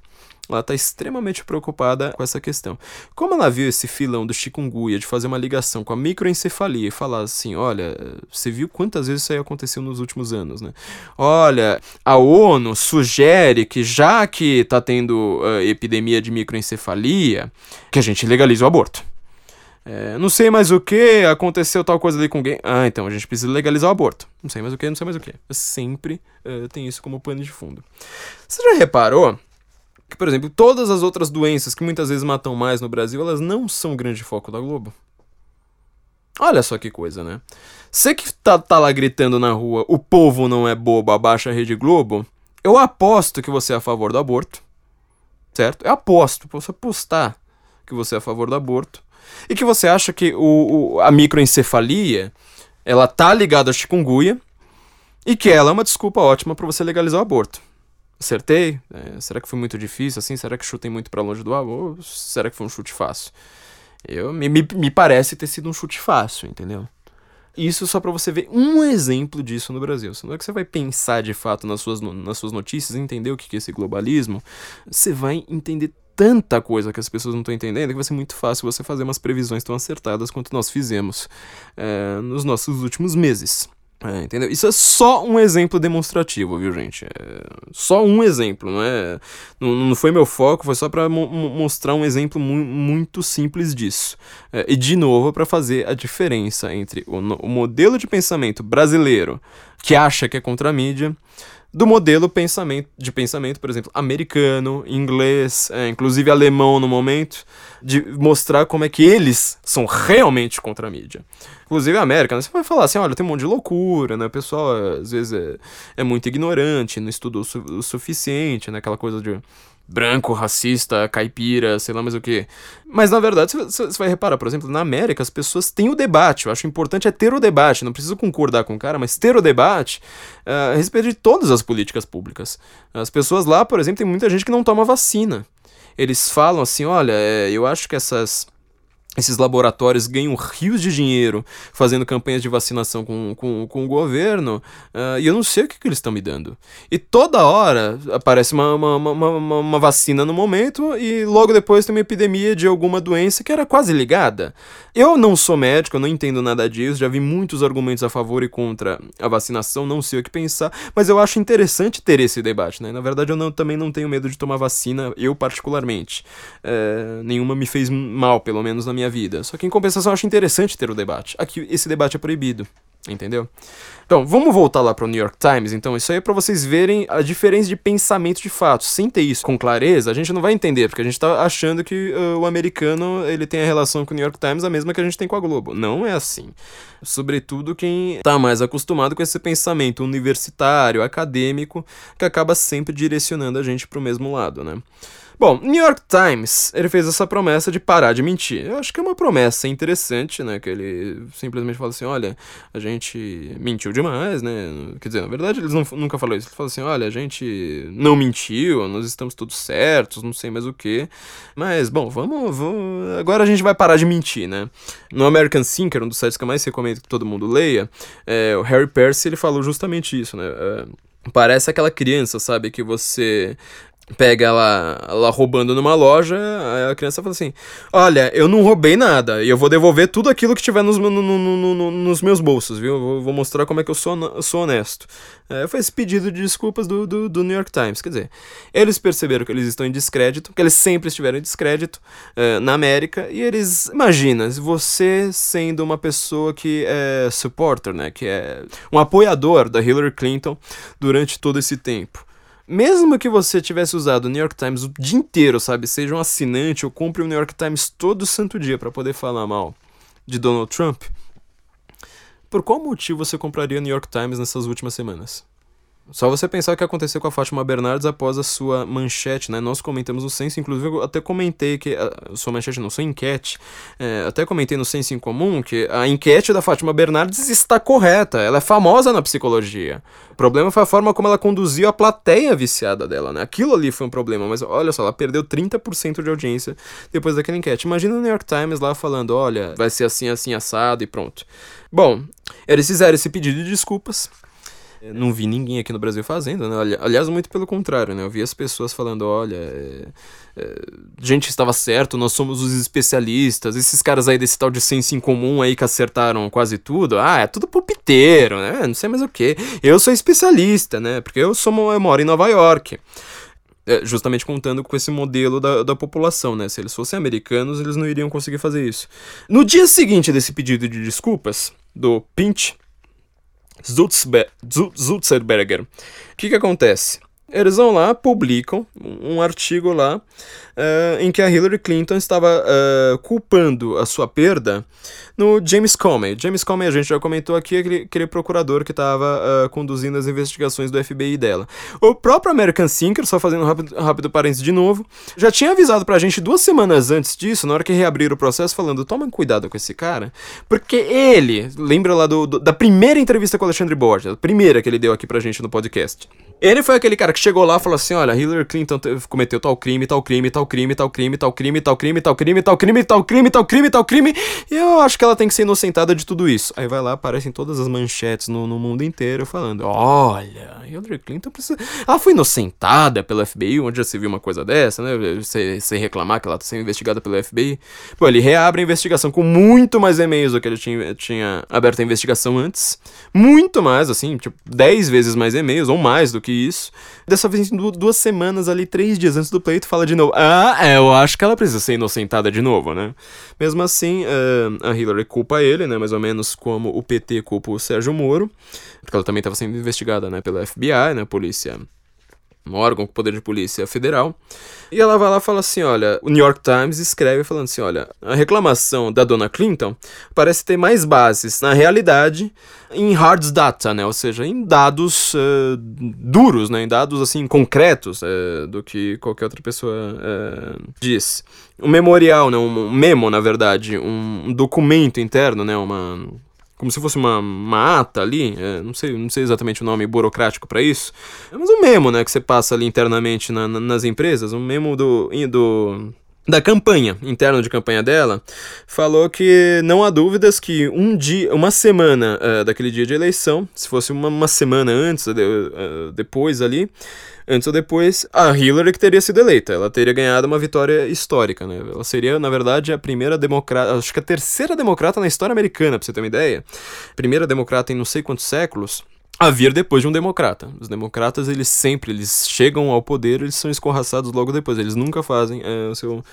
ela está extremamente preocupada com essa questão. Como ela viu esse filão do chikungunya de fazer uma ligação com a microencefalia e falar assim, olha, você viu quantas vezes isso aí aconteceu nos últimos anos, né? Olha, a ONU sugere que já que está tendo uh, epidemia de microencefalia, que a gente legalize o aborto. É, não sei mais o que, aconteceu tal coisa ali com alguém. Ah, então a gente precisa legalizar o aborto. Não sei mais o que, não sei mais o que. Sempre uh, tem isso como pano de fundo. Você já reparou que, por exemplo, todas as outras doenças que muitas vezes matam mais no Brasil, elas não são grande foco da Globo. Olha só que coisa, né? Você que tá, tá lá gritando na rua, o povo não é bobo, abaixa a Rede Globo, eu aposto que você é a favor do aborto. Certo? Eu aposto, posso apostar que você é a favor do aborto. E que você acha que o, o a microencefalia, ela tá ligada à chikungunya, e que ela é uma desculpa ótima para você legalizar o aborto. Acertei? É, será que foi muito difícil assim? Será que chutei muito para longe do alvo? Ou será que foi um chute fácil? Eu, me, me parece ter sido um chute fácil, entendeu? Isso só para você ver um exemplo disso no Brasil. Se não é que você vai pensar de fato nas suas, nas suas notícias, entender o que é esse globalismo, você vai entender tanta coisa que as pessoas não estão entendendo que vai ser muito fácil você fazer umas previsões tão acertadas quanto nós fizemos é, nos nossos últimos meses. É, entendeu? Isso é só um exemplo demonstrativo, viu, gente? É só um exemplo, não é? Não, não foi meu foco, foi só para mo mostrar um exemplo mu muito simples disso. É, e, de novo, para fazer a diferença entre o, o modelo de pensamento brasileiro, que acha que é contra a mídia, do modelo pensamento, de pensamento, por exemplo, americano, inglês, é, inclusive alemão no momento, de mostrar como é que eles são realmente contra a mídia. Inclusive a América, né? você vai falar assim, olha, tem um monte de loucura, né? O pessoal às vezes é, é muito ignorante, não estudou o, su o suficiente, né? Aquela coisa de branco, racista, caipira, sei lá mais o que. Mas na verdade, você vai reparar, por exemplo, na América as pessoas têm o debate. Eu acho importante é ter o debate. Não precisa concordar com o cara, mas ter o debate uh, a respeito de todas as políticas públicas. As pessoas lá, por exemplo, tem muita gente que não toma vacina. Eles falam assim: olha, é, eu acho que essas esses laboratórios ganham rios de dinheiro fazendo campanhas de vacinação com, com, com o governo uh, e eu não sei o que, que eles estão me dando. E toda hora aparece uma, uma, uma, uma, uma vacina no momento e logo depois tem uma epidemia de alguma doença que era quase ligada. Eu não sou médico, eu não entendo nada disso, já vi muitos argumentos a favor e contra a vacinação, não sei o que pensar, mas eu acho interessante ter esse debate. Né? Na verdade, eu não, também não tenho medo de tomar vacina, eu particularmente. Uh, nenhuma me fez mal, pelo menos na minha minha vida. Só que em compensação eu acho interessante ter o debate. Aqui esse debate é proibido, entendeu? Então, vamos voltar lá para o New York Times. Então, isso aí é para vocês verem a diferença de pensamento de fato. Sem ter isso com clareza, a gente não vai entender, porque a gente está achando que uh, o americano ele tem a relação com o New York Times a mesma que a gente tem com a Globo. Não é assim. Sobretudo quem está mais acostumado com esse pensamento universitário, acadêmico, que acaba sempre direcionando a gente para o mesmo lado, né? Bom, New York Times, ele fez essa promessa de parar de mentir. Eu acho que é uma promessa interessante, né? Que ele simplesmente fala assim, olha, a gente mentiu demais, né? Quer dizer, na verdade eles não, nunca falaram isso. Ele fala assim, olha, a gente não mentiu, nós estamos todos certos, não sei mais o que. Mas, bom, vamos, vamos... Agora a gente vai parar de mentir, né? No American Thinker, um dos sites que eu mais recomendo que todo mundo leia, é, o Harry Percy, ele falou justamente isso, né? É, Parece aquela criança, sabe? Que você pega ela, ela roubando numa loja, a criança fala assim: Olha, eu não roubei nada, e eu vou devolver tudo aquilo que tiver nos, no, no, no, nos meus bolsos, viu? Vou, vou, mostrar como é que eu sou, sou honesto. É, foi esse pedido de desculpas do, do, do, New York Times. Quer dizer, eles perceberam que eles estão em descrédito, que eles sempre estiveram em descrédito é, na América, e eles. Imagina, você sendo uma pessoa que é supporter, né? Que é um apoiador da Hillary Clinton durante todo esse tempo mesmo que você tivesse usado o New York Times o dia inteiro, sabe? Seja um assinante ou compre o New York Times todo santo dia para poder falar mal de Donald Trump, por qual motivo você compraria o New York Times nessas últimas semanas? Só você pensar o que aconteceu com a Fátima Bernardes após a sua manchete, né? Nós comentamos no Senso, inclusive eu até comentei que. A sua manchete não, sua enquete. É, até comentei no Senso em Comum que a enquete da Fátima Bernardes está correta. Ela é famosa na psicologia. O problema foi a forma como ela conduziu a plateia viciada dela, né? Aquilo ali foi um problema, mas olha só, ela perdeu 30% de audiência depois daquela enquete. Imagina o New York Times lá falando: olha, vai ser assim, assim, assado e pronto. Bom, eles fizeram esse pedido de desculpas. Não vi ninguém aqui no Brasil fazendo, né? Aliás, muito pelo contrário, né? Eu vi as pessoas falando, olha, é, é, gente estava certo, nós somos os especialistas, esses caras aí desse tal de senso em comum aí que acertaram quase tudo, ah, é tudo pupiteiro, né? Não sei mais o que. Eu sou especialista, né? Porque eu, sou, eu moro em Nova York. É, justamente contando com esse modelo da, da população, né? Se eles fossem americanos, eles não iriam conseguir fazer isso. No dia seguinte desse pedido de desculpas, do Pinch, Zutzerberger. O que, que acontece? Eles vão lá, publicam um artigo lá uh, em que a Hillary Clinton estava uh, culpando a sua perda no James Comey. James Comey, a gente já comentou aqui, aquele, aquele procurador que estava uh, conduzindo as investigações do FBI dela. O próprio American Thinker, só fazendo um rápido, rápido parênteses de novo, já tinha avisado pra gente duas semanas antes disso, na hora que reabriram o processo, falando: tomem cuidado com esse cara, porque ele, lembra lá do, do, da primeira entrevista com o Alexandre Borges, a primeira que ele deu aqui pra gente no podcast. Ele foi aquele cara que chegou lá e falou assim: olha, Hillary Clinton cometeu tal crime, tal crime, tal crime, tal crime, tal crime, tal crime, tal crime, tal crime, tal crime, tal crime, tal crime, e eu acho que ela tem que ser inocentada de tudo isso. Aí vai lá, aparecem todas as manchetes no, no mundo inteiro falando: olha, Hillary Clinton precisa. Ela foi inocentada pelo FBI, onde já se viu uma coisa dessa, né? Você, você reclamar que ela tá sendo investigada pelo FBI. Pô, ele reabre a investigação com muito mais e-mails do que ele tinha, tinha aberto a investigação antes. Muito mais, assim, tipo, 10 vezes mais e-mails, ou mais do que isso. Dessa vez, duas semanas ali, três dias antes do pleito, fala de novo: ah, é, eu acho que ela precisa ser inocentada de novo, né? Mesmo assim, uh, a Hillary culpa ele, né? Mais ou menos como o PT culpa o Sérgio Moro, porque ela também estava sendo investigada, né? Pela FBI, né? Polícia um órgão com poder de polícia federal. E ela vai lá e fala assim: olha, o New York Times escreve falando assim: olha, a reclamação da dona Clinton parece ter mais bases na realidade em hard data, né? Ou seja, em dados uh, duros, né? Em dados assim concretos uh, do que qualquer outra pessoa uh, diz. Um memorial, né? Um memo, na verdade, um documento interno, né? Uma como se fosse uma, uma ata ali, é, não, sei, não sei exatamente o nome burocrático para isso, é mas um memo, né, que você passa ali internamente na, na, nas empresas, um memo do, do da campanha, interno de campanha dela, falou que não há dúvidas que um dia, uma semana uh, daquele dia de eleição, se fosse uma, uma semana antes, uh, depois ali, antes ou depois, a Hillary que teria sido eleita. Ela teria ganhado uma vitória histórica, né? Ela seria, na verdade, a primeira democrata, acho que a terceira democrata na história americana, pra você ter uma ideia. Primeira democrata em não sei quantos séculos a vir depois de um democrata. Os democratas, eles sempre, eles chegam ao poder, eles são escorraçados logo depois. Eles nunca fazem é, o, seu,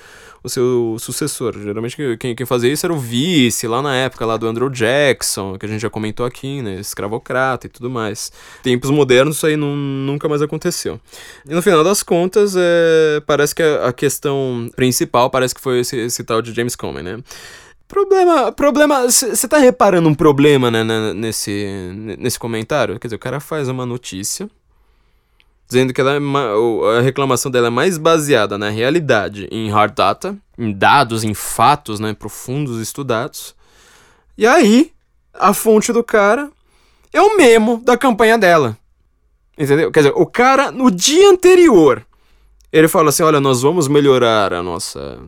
o seu sucessor. Geralmente quem, quem fazia isso era o vice, lá na época lá do Andrew Jackson, que a gente já comentou aqui, né? Escravocrata e tudo mais. Tempos modernos, isso aí não, nunca mais aconteceu. E no final das contas, é, parece que a, a questão principal parece que foi esse, esse tal de James Comey, né? Problema, problema, você tá reparando um problema né, né, nesse, nesse comentário? Quer dizer, o cara faz uma notícia dizendo que ela é a reclamação dela é mais baseada na realidade, em hard data, em dados, em fatos, né, profundos estudados. E aí, a fonte do cara é o memo da campanha dela. Entendeu? Quer dizer, o cara no dia anterior ele fala assim: olha, nós vamos melhorar a nossa.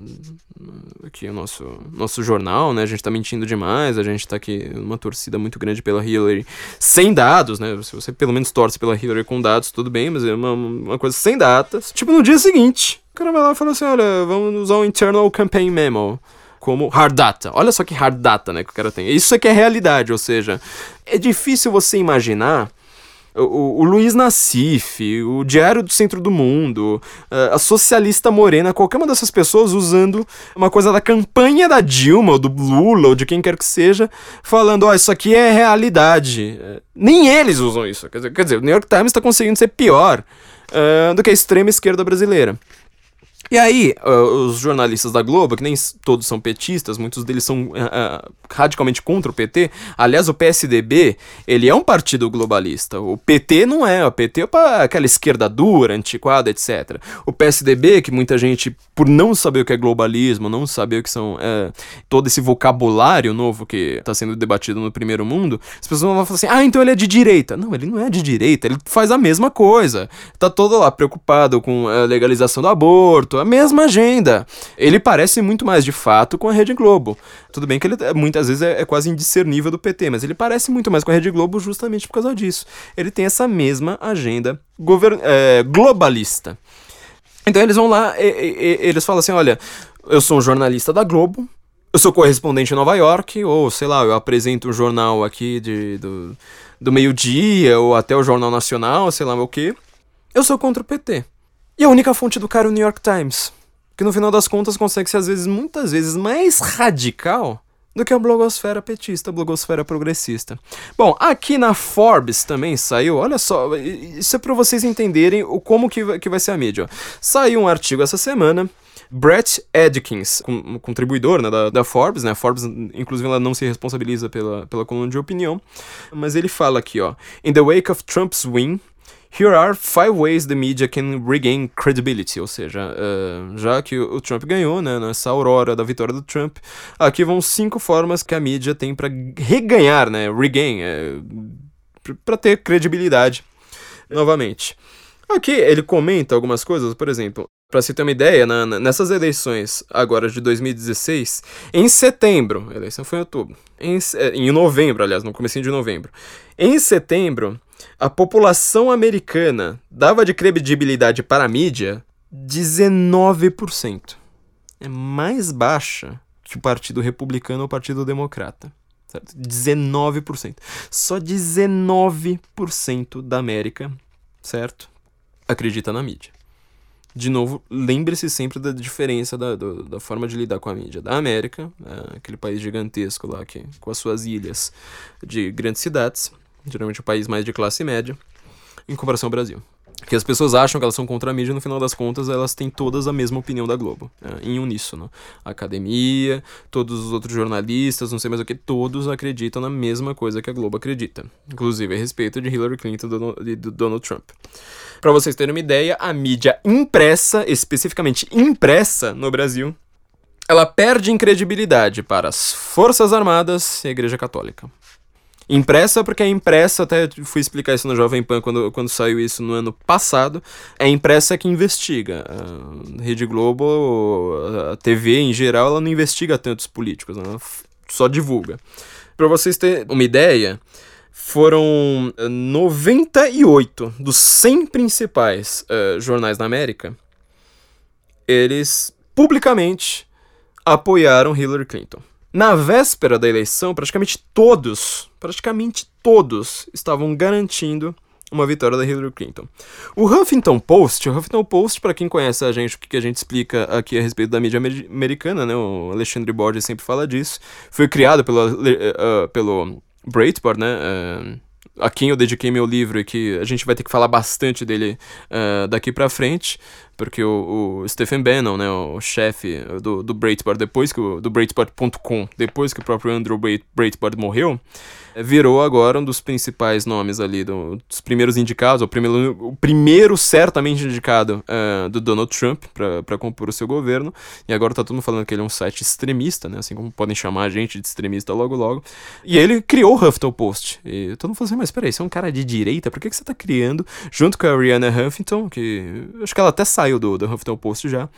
Aqui, o nosso, nosso jornal, né? A gente tá mentindo demais, a gente tá aqui numa torcida muito grande pela Hillary, sem dados, né? Se você pelo menos torce pela Hillary com dados, tudo bem, mas é uma, uma coisa sem datas. Tipo, no dia seguinte, o cara vai lá e fala assim: olha, vamos usar um internal campaign memo como hard data. Olha só que hard data, né, que o cara tem. Isso é que é realidade, ou seja, é difícil você imaginar o, o Luiz Nassif, o Diário do Centro do Mundo, a Socialista Morena, qualquer uma dessas pessoas usando uma coisa da campanha da Dilma, ou do Lula, ou de quem quer que seja, falando, ó, oh, isso aqui é realidade. É, nem eles usam isso. Quer dizer, quer dizer o New York Times está conseguindo ser pior uh, do que a extrema esquerda brasileira. E aí, uh, os jornalistas da Globo, que nem todos são petistas, muitos deles são uh, uh, radicalmente contra o PT. Aliás, o PSDB, ele é um partido globalista. O PT não é. O PT é aquela esquerda dura, antiquada, etc. O PSDB, que muita gente, por não saber o que é globalismo, não saber o que são é, todo esse vocabulário novo que está sendo debatido no primeiro mundo, as pessoas vão falar assim: ah, então ele é de direita. Não, ele não é de direita, ele faz a mesma coisa. Tá todo lá preocupado com a legalização do aborto, a mesma agenda. Ele parece muito mais de fato com a Rede Globo. Tudo bem que ele muitas vezes é, é quase indiscernível do PT, mas ele parece muito mais com a Rede Globo justamente por causa disso. Ele tem essa mesma agenda é, globalista. Então eles vão lá, e, e, eles falam assim: olha, eu sou um jornalista da Globo, eu sou correspondente em Nova York, ou sei lá, eu apresento um jornal aqui de, do, do meio-dia, ou até o Jornal Nacional, sei lá o que. Eu sou contra o PT. E a única fonte do cara é o New York Times. Que no final das contas consegue ser, às vezes, muitas vezes, mais radical do que a blogosfera petista, a blogosfera progressista. Bom, aqui na Forbes também saiu, olha só, isso é para vocês entenderem o como que que vai ser a mídia. Saiu um artigo essa semana Brett Edkins, um contribuidor né, da, da, Forbes, né? A Forbes, inclusive, ela não se responsabiliza pela, pela coluna de opinião, mas ele fala aqui, ó. In the wake of Trump's win, Here are five ways the media can regain credibility, ou seja, uh, já que o Trump ganhou, né, nessa aurora da vitória do Trump, aqui vão cinco formas que a mídia tem para reganhar, né, regain, é, para ter credibilidade novamente. Aqui ele comenta algumas coisas, por exemplo, para você ter uma ideia, na, nessas eleições agora de 2016, em setembro, a eleição foi em outubro, em, é, em novembro, aliás, no começo de novembro, em setembro, a população americana dava de credibilidade para a mídia 19%. É mais baixa que o Partido Republicano ou o Partido Democrata. Certo? 19%. Só 19% da América, certo? Acredita na mídia. De novo, lembre-se sempre da diferença da, da, da, forma de lidar com a mídia da América, é, aquele país gigantesco lá, que, com as suas ilhas de grandes cidades, geralmente o país mais de classe média, em comparação ao Brasil. Que as pessoas acham que elas são contra a mídia, no final das contas, elas têm todas a mesma opinião da Globo, é, em uníssono. A academia, todos os outros jornalistas, não sei mais o que, todos acreditam na mesma coisa que a Globo acredita. Inclusive a respeito de Hillary Clinton e do Donald Trump. Para vocês terem uma ideia, a mídia impressa, especificamente impressa no Brasil, ela perde em credibilidade para as Forças Armadas e a Igreja Católica. Impressa, porque é impressa, até fui explicar isso no Jovem Pan quando, quando saiu isso no ano passado. É impressa que investiga. A Rede Globo, a TV em geral, ela não investiga tantos políticos, ela só divulga. Para vocês terem uma ideia, foram 98 dos 100 principais uh, jornais da América, eles publicamente apoiaram Hillary Clinton. Na véspera da eleição, praticamente todos, praticamente todos estavam garantindo uma vitória da Hillary Clinton. O Huffington Post, o Huffington Post, para quem conhece a gente, o que a gente explica aqui a respeito da mídia americana, né? O Alexandre Borges sempre fala disso. Foi criado pelo, uh, pelo Breitbart, né? Uh, a quem eu dediquei meu livro e que a gente vai ter que falar bastante dele uh, daqui para frente, porque o, o, Stephen Bannon, né, o chefe do, do Breitbart, depois que o, do Breitbart.com, depois que o próprio Andrew Breitbart morreu, virou agora um dos principais nomes ali, do, dos primeiros indicados, o primeiro, o primeiro certamente indicado uh, do Donald Trump para compor o seu governo. E agora tá todo mundo falando que ele é um site extremista, né? Assim como podem chamar a gente de extremista logo logo. E ele criou o Huffington Post. E todo mundo falou assim, mas peraí, você é um cara de direita, por que, que você tá criando, junto com a Rihanna Huffington, que acho que ela até saiu do, do Huffington Post já,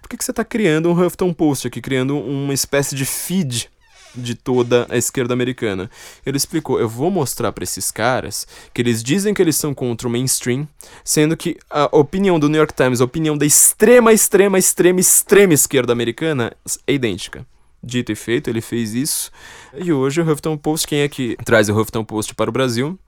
por que, que você tá criando um Huffington Post aqui, criando uma espécie de feed de toda a esquerda americana. Ele explicou: eu vou mostrar para esses caras que eles dizem que eles são contra o mainstream, sendo que a opinião do New York Times, a opinião da extrema, extrema, extrema, extrema esquerda americana é idêntica. Dito e feito, ele fez isso. E hoje o Huffington Post, quem é que traz o Huffington Post para o Brasil?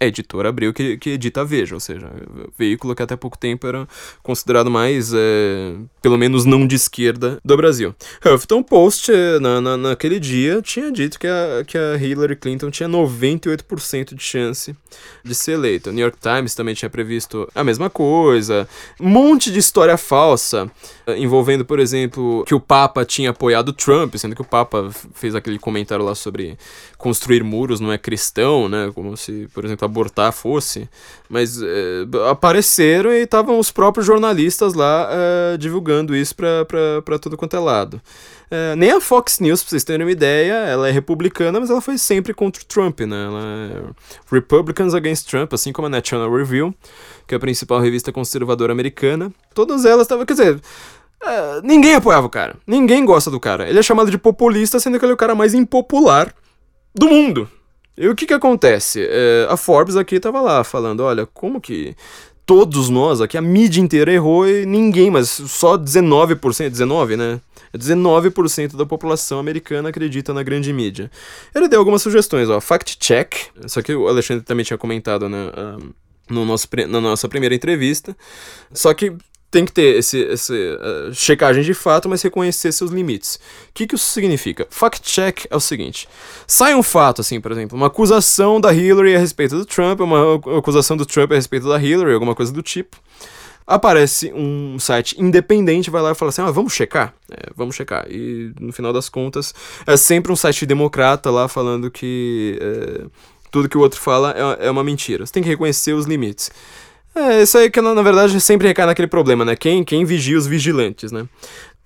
É a editora Abril que, que edita a Veja, ou seja, veículo que até pouco tempo era considerado mais, é, pelo menos não de esquerda, do Brasil. Huffington Post, é, na, na, naquele dia, tinha dito que a, que a Hillary Clinton tinha 98% de chance de ser eleita. O New York Times também tinha previsto a mesma coisa. Um monte de história falsa, é, envolvendo, por exemplo, que o Papa tinha apoiado Trump, sendo que o Papa fez aquele comentário lá sobre construir muros não é cristão, né? Como se, por exemplo, abortar fosse, mas é, apareceram e estavam os próprios jornalistas lá é, divulgando isso para tudo quanto é lado. É, nem a Fox News, pra vocês terem uma ideia, ela é republicana, mas ela foi sempre contra o Trump, né? Ela é Republicans Against Trump, assim como a National Review, que é a principal revista conservadora americana. Todas elas estavam, quer dizer, é, ninguém apoiava o cara. Ninguém gosta do cara. Ele é chamado de populista, sendo que ele é o cara mais impopular do mundo. E o que que acontece? É, a Forbes aqui tava lá falando, olha, como que todos nós aqui, a mídia inteira errou e ninguém, mas só 19%, 19, né? 19% da população americana acredita na grande mídia. Ele deu algumas sugestões, ó, fact check, isso que o Alexandre também tinha comentado, né, no nosso, na nossa primeira entrevista. Só que tem que ter esse, esse uh, checagem de fato, mas reconhecer seus limites. O que, que isso significa? Fact check é o seguinte: sai um fato, assim, por exemplo, uma acusação da Hillary a respeito do Trump, uma acusação do Trump a respeito da Hillary, alguma coisa do tipo. Aparece um site independente, vai lá e fala assim: ah, vamos checar? É, vamos checar. E no final das contas, é sempre um site democrata lá falando que é, tudo que o outro fala é, é uma mentira. Você tem que reconhecer os limites. É, isso aí que na, verdade sempre recai naquele problema, né? Quem, quem vigia os vigilantes, né?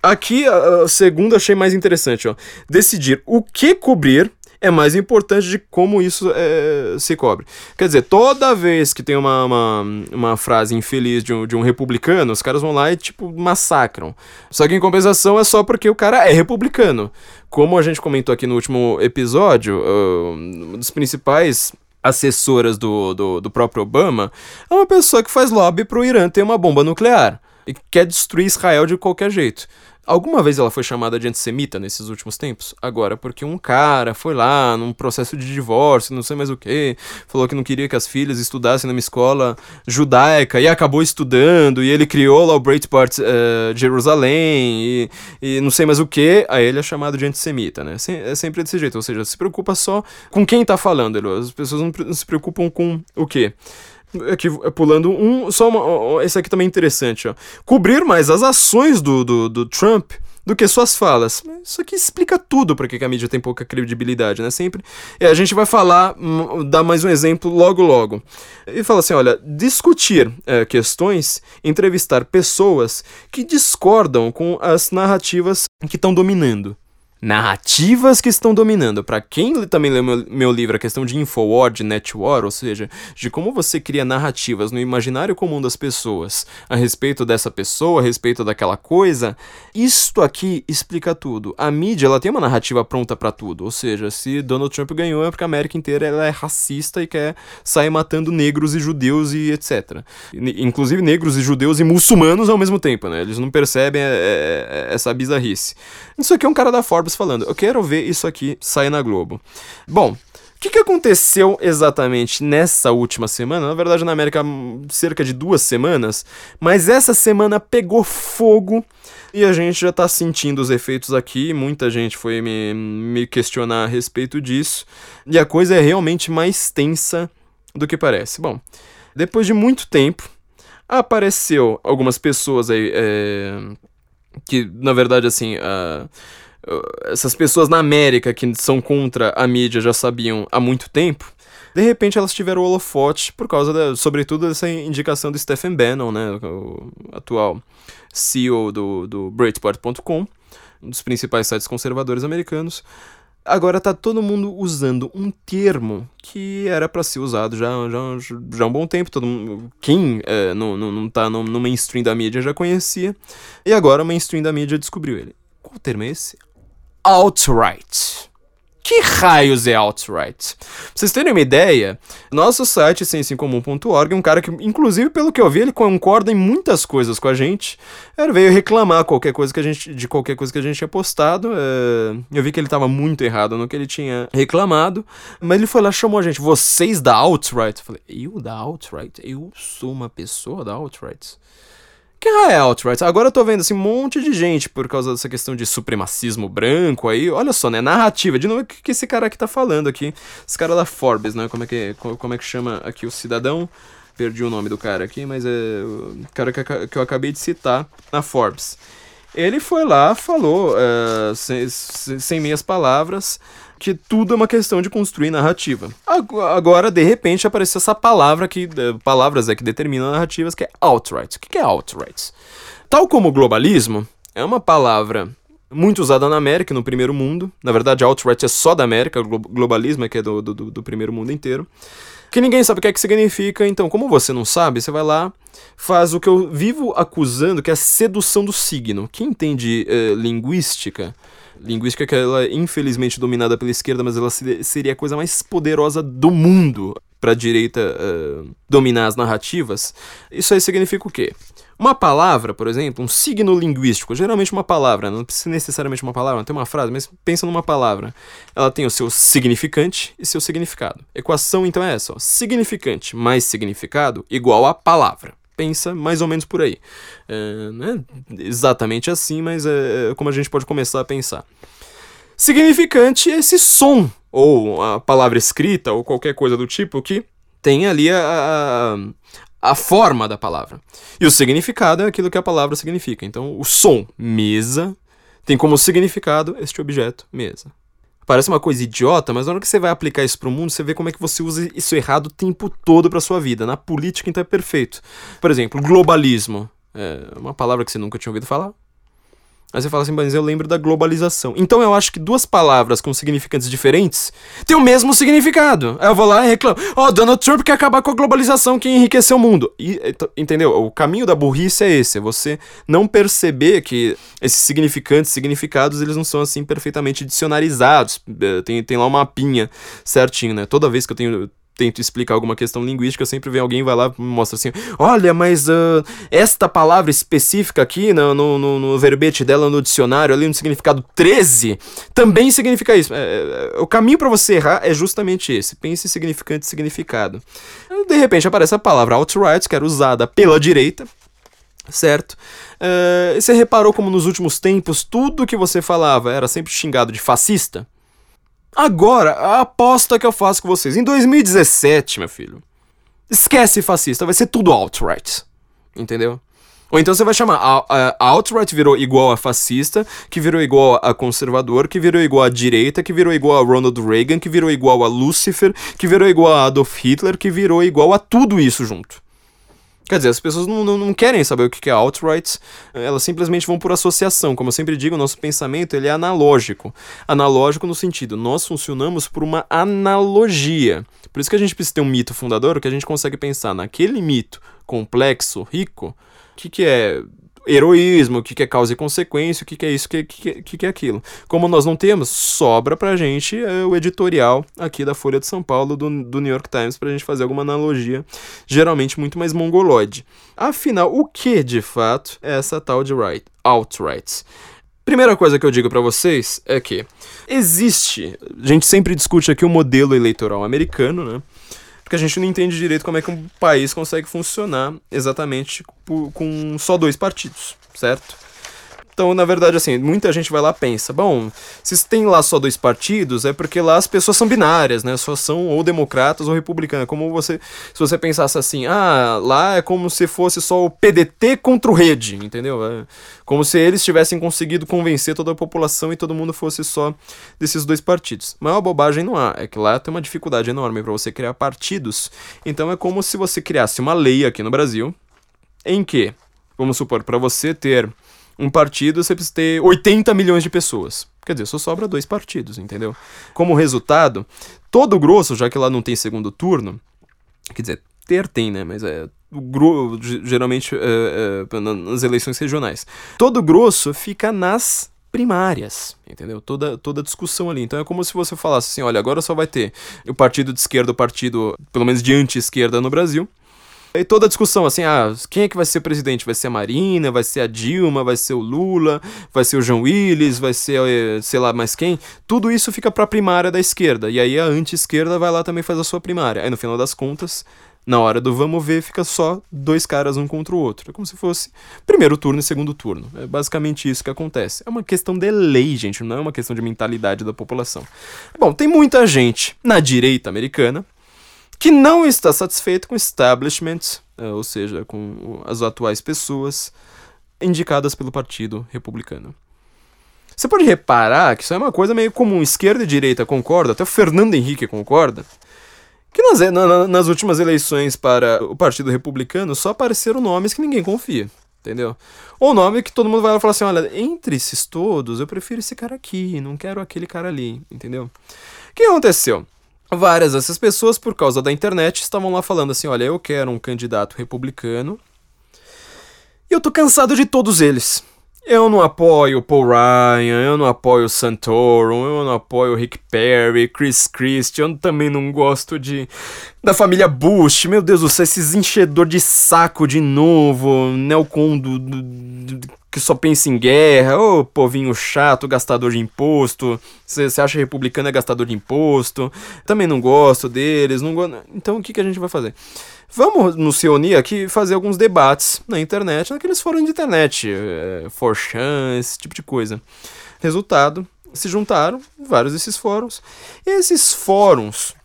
Aqui, a, a segunda achei mais interessante, ó. Decidir o que cobrir é mais importante de como isso é, se cobre. Quer dizer, toda vez que tem uma, uma, uma, frase infeliz de um, de um republicano, os caras vão lá e, tipo, massacram. Só que em compensação é só porque o cara é republicano. Como a gente comentou aqui no último episódio, uh, um dos principais assessoras do, do, do próprio Obama, é uma pessoa que faz lobby pro Irã ter uma bomba nuclear e quer destruir Israel de qualquer jeito. Alguma vez ela foi chamada de antissemita nesses últimos tempos? Agora, porque um cara foi lá num processo de divórcio, não sei mais o que, falou que não queria que as filhas estudassem numa escola judaica e acabou estudando, e ele criou lá o Breitbart uh, Jerusalém e, e não sei mais o que, aí ele é chamado de antissemita, né? É sempre desse jeito, ou seja, se preocupa só com quem tá falando, as pessoas não se preocupam com o quê? Aqui, pulando um. Só uma, esse aqui também é interessante, ó. Cobrir mais as ações do, do, do Trump do que suas falas. Isso aqui explica tudo para que a mídia tem pouca credibilidade, né? Sempre. E a gente vai falar, hum, dar mais um exemplo logo logo. E fala assim: olha, discutir é, questões, entrevistar pessoas que discordam com as narrativas que estão dominando narrativas que estão dominando. Para quem também leu meu, livro, a questão de Infowar, de Netwar, ou seja, de como você cria narrativas no imaginário comum das pessoas a respeito dessa pessoa, a respeito daquela coisa, isto aqui explica tudo. A mídia, ela tem uma narrativa pronta para tudo, ou seja, se Donald Trump ganhou é porque a América inteira ela é racista e quer sair matando negros e judeus e etc. Inclusive negros e judeus e muçulmanos ao mesmo tempo, né? Eles não percebem é, é, é, essa bizarrice. Isso aqui é um cara da Forbes falando, eu quero ver isso aqui sair na Globo. Bom, o que, que, aconteceu exatamente nessa última semana? Na verdade, na América, cerca de duas semanas, mas essa semana pegou fogo e a gente já tá sentindo os efeitos aqui. Muita gente foi me, me questionar a respeito disso, e a coisa é realmente mais tensa do que parece. Bom, depois de muito tempo, apareceu algumas pessoas aí. É que na verdade assim uh, essas pessoas na América que são contra a mídia já sabiam há muito tempo de repente elas tiveram o holofote por causa da, sobretudo dessa indicação do Stephen Bannon né o atual CEO do, do Breitbart.com um dos principais sites conservadores americanos Agora tá todo mundo usando um termo que era para ser usado já, já, já há um bom tempo. Todo mundo, quem é, não, não, não tá no, no mainstream da mídia já conhecia. E agora o mainstream da mídia descobriu ele. Qual termo é esse? Alt-right. Que raios é alt-right? Pra vocês terem uma ideia, nosso site sensincomum.org, um cara que, inclusive, pelo que eu vi, ele concorda em muitas coisas com a gente. Ele veio reclamar qualquer coisa que a gente, de qualquer coisa que a gente tinha postado. É... Eu vi que ele tava muito errado no que ele tinha reclamado. Mas ele foi lá chamou a gente. Vocês da alt-right? Eu falei, eu da alt-right? Eu sou uma pessoa da alt-right? Que é alt-right? Agora eu tô vendo assim, um monte de gente por causa dessa questão de supremacismo branco aí. Olha só, né? Narrativa. De novo, o que, que esse cara aqui tá falando aqui? Esse cara da Forbes, né? Como é que, como é que chama aqui o cidadão? Perdi o nome do cara aqui, mas é o cara que, que eu acabei de citar na Forbes. Ele foi lá, falou, uh, sem, sem meias palavras, que tudo é uma questão de construir narrativa. Agora, de repente, apareceu essa palavra que. Palavras é que determinam narrativas, que é alt-right. O que é alt-right? Tal como globalismo, é uma palavra muito usada na América, no primeiro mundo. Na verdade, alt-right é só da América, globalismo é que é do, do, do primeiro mundo inteiro. Que ninguém sabe o que é que significa, então, como você não sabe, você vai lá, faz o que eu vivo acusando, que é a sedução do signo. Quem entende uh, linguística linguística que ela é infelizmente dominada pela esquerda, mas ela seria a coisa mais poderosa do mundo para a direita uh, dominar as narrativas. Isso aí significa o quê? Uma palavra, por exemplo, um signo linguístico, geralmente uma palavra, não precisa necessariamente uma palavra, não tem uma frase, mas pensa numa palavra. Ela tem o seu significante e seu significado. Equação então é essa, ó, significante mais significado igual a palavra pensa mais ou menos por aí. É, não é exatamente assim, mas é, é como a gente pode começar a pensar. Significante é esse som, ou a palavra escrita, ou qualquer coisa do tipo que tem ali a, a, forma da palavra. E o significado é aquilo que a palavra significa. Então, o som, mesa, tem como significado este objeto, mesa. Parece uma coisa idiota, mas na hora que você vai aplicar isso pro mundo, você vê como é que você usa isso errado o tempo todo pra sua vida. Na política, então é perfeito. Por exemplo, globalismo. É uma palavra que você nunca tinha ouvido falar. Aí você fala assim, mas eu lembro da globalização. Então eu acho que duas palavras com significantes diferentes têm o mesmo significado. Aí eu vou lá e reclamo. Ó, oh, Donald Trump quer acabar com a globalização que enriqueceu o mundo. E, entendeu? O caminho da burrice é esse. É você não perceber que esses significantes, significados, eles não são assim perfeitamente dicionarizados. É, tem, tem lá uma mapinha certinho, né? Toda vez que eu tenho tento explicar alguma questão linguística, sempre vem alguém vai lá e mostra assim: olha, mas uh, esta palavra específica aqui no, no, no, verbete dela no dicionário, ali no significado 13, também significa isso. É, é, o caminho para você errar é justamente esse: pense significante e significado. De repente aparece a palavra alt-right, que era usada pela direita. Certo? Uh, você reparou como nos últimos tempos tudo que você falava era sempre xingado de fascista? Agora, a aposta que eu faço com vocês. Em 2017, meu filho. Esquece fascista, vai ser tudo alt-right. Entendeu? Ou então você vai chamar alt-right virou igual a fascista, que virou igual a conservador, que virou igual a direita, que virou igual a Ronald Reagan, que virou igual a Lucifer, que virou igual a Adolf Hitler, que virou igual a tudo isso junto. Quer dizer, as pessoas não, não, não querem saber o que é alt-right, elas simplesmente vão por associação. Como eu sempre digo, o nosso pensamento ele é analógico. Analógico no sentido, nós funcionamos por uma analogia. Por isso que a gente precisa ter um mito fundador, que a gente consegue pensar naquele mito complexo, rico, o que, que é heroísmo, o que, é causa e consequência, o que, é isso, o que, que, que, é aquilo. Como nós não temos, sobra pra gente é, o editorial aqui da Folha de São Paulo, do, do New York Times, pra gente fazer alguma analogia, geralmente muito mais mongoloide. Afinal, o que de fato é essa tal de right, alt-right? Primeira coisa que eu digo para vocês é que existe, a gente sempre discute aqui o modelo eleitoral americano, né? Porque a gente não entende direito como é que um país consegue funcionar exatamente com só dois partidos, certo? Então, na verdade, assim, muita gente vai lá e pensa, bom, se tem lá só dois partidos, é porque lá as pessoas são binárias, né? Só são ou democratas ou republicanas. Como você, se você pensasse assim, ah, lá é como se fosse só o PDT contra o Rede, entendeu? É como se eles tivessem conseguido convencer toda a população e todo mundo fosse só desses dois partidos. Mas uma bobagem não há, é que lá tem uma dificuldade enorme para você criar partidos. Então é como se você criasse uma lei aqui no Brasil em que, vamos supor, para você ter um partido você precisa ter 80 milhões de pessoas. Quer dizer, só sobra dois partidos, entendeu? Como resultado, todo o grosso, já que lá não tem segundo turno, quer dizer, ter tem, né? Mas é o geralmente é, é, nas eleições regionais. Todo grosso fica nas primárias, entendeu? Toda, toda discussão ali. Então é como se você falasse assim: olha, agora só vai ter o partido de esquerda, o partido, pelo menos de anti-esquerda no Brasil. E toda a discussão, assim, ah, quem é que vai ser presidente? Vai ser a Marina, vai ser a Dilma, vai ser o Lula, vai ser o João Willis, vai ser, eh, sei lá, mais quem? Tudo isso fica pra primária da esquerda. E aí a anti-esquerda vai lá também faz a sua primária. Aí no final das contas, na hora do vamos ver, fica só dois caras um contra o outro. É como se fosse primeiro turno e segundo turno. É basicamente isso que acontece. É uma questão de lei, gente, não é uma questão de mentalidade da população. Bom, tem muita gente na direita americana que não está satisfeito com o establishment, é, ou seja, com as atuais pessoas indicadas pelo Partido Republicano. Você pode reparar que isso é uma coisa meio comum, esquerda e direita concordam, até o Fernando Henrique concorda, que nas, na, nas últimas eleições para o Partido Republicano só apareceram nomes que ninguém confia, entendeu? Ou nome que todo mundo vai falar assim, olha, entre esses todos, eu prefiro esse cara aqui, não quero aquele cara ali, entendeu? O que aconteceu? Várias dessas pessoas, por causa da internet, estavam lá falando assim, olha, eu quero um candidato republicano e eu tô cansado de todos eles. Eu não apoio Paul Ryan, eu não apoio Santoro, eu não apoio Rick Perry, Chris Christian, eu também não gosto de da família Bush. Meu Deus do céu, esses enchedor de saco de novo, Nelcon do, do, do, que só pensa em guerra, ô povinho chato, gastador de imposto. Você acha republicano é gastador de imposto? Também não gosto deles, não gosto. Então o que, que a gente vai fazer? Vamos nos reunir aqui e fazer alguns debates na internet, naqueles fóruns de internet, é, esse tipo de coisa. Resultado, se juntaram vários desses fóruns. E esses fóruns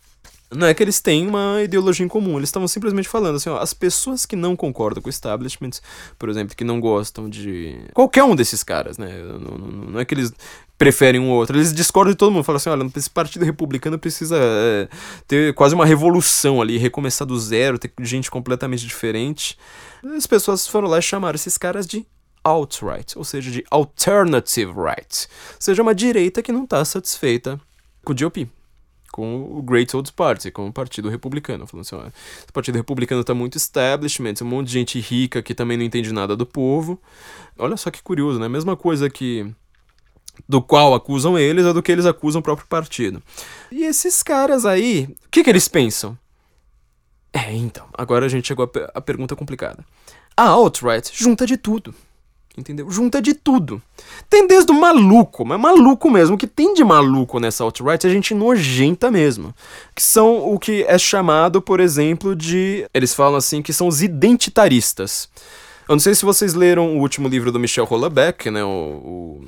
não é que eles têm uma ideologia em comum, eles estavam simplesmente falando assim, ó, as pessoas que não concordam com o establishment, por exemplo, que não gostam de qualquer um desses caras, né? Não, não, não é que eles preferem um outro, eles discordam de todo mundo, falam assim, olha, esse partido republicano precisa é, ter quase uma revolução ali, recomeçar do zero, ter gente completamente diferente. As pessoas foram lá e chamaram esses caras de alt-right, ou seja, de alternative right, ou seja, uma direita que não está satisfeita com o GOP com o Great Old Party, com o Partido Republicano. Falando assim, ó, o Partido Republicano tá muito establishment, um monte de gente rica que também não entende nada do povo. Olha só que curioso, né? Mesma coisa que do qual acusam eles é do que eles acusam o próprio partido. E esses caras aí, o que, que eles pensam? É, então, agora a gente chegou à pergunta complicada. A alt-right junta de tudo. Entendeu? Junta de tudo. Tem desde o maluco, mas maluco mesmo. O que tem de maluco nessa alt-right é gente nojenta mesmo. Que são o que é chamado, por exemplo, de. Eles falam assim que são os identitaristas. Eu não sei se vocês leram o último livro do Michel Houellebecq, né? O, o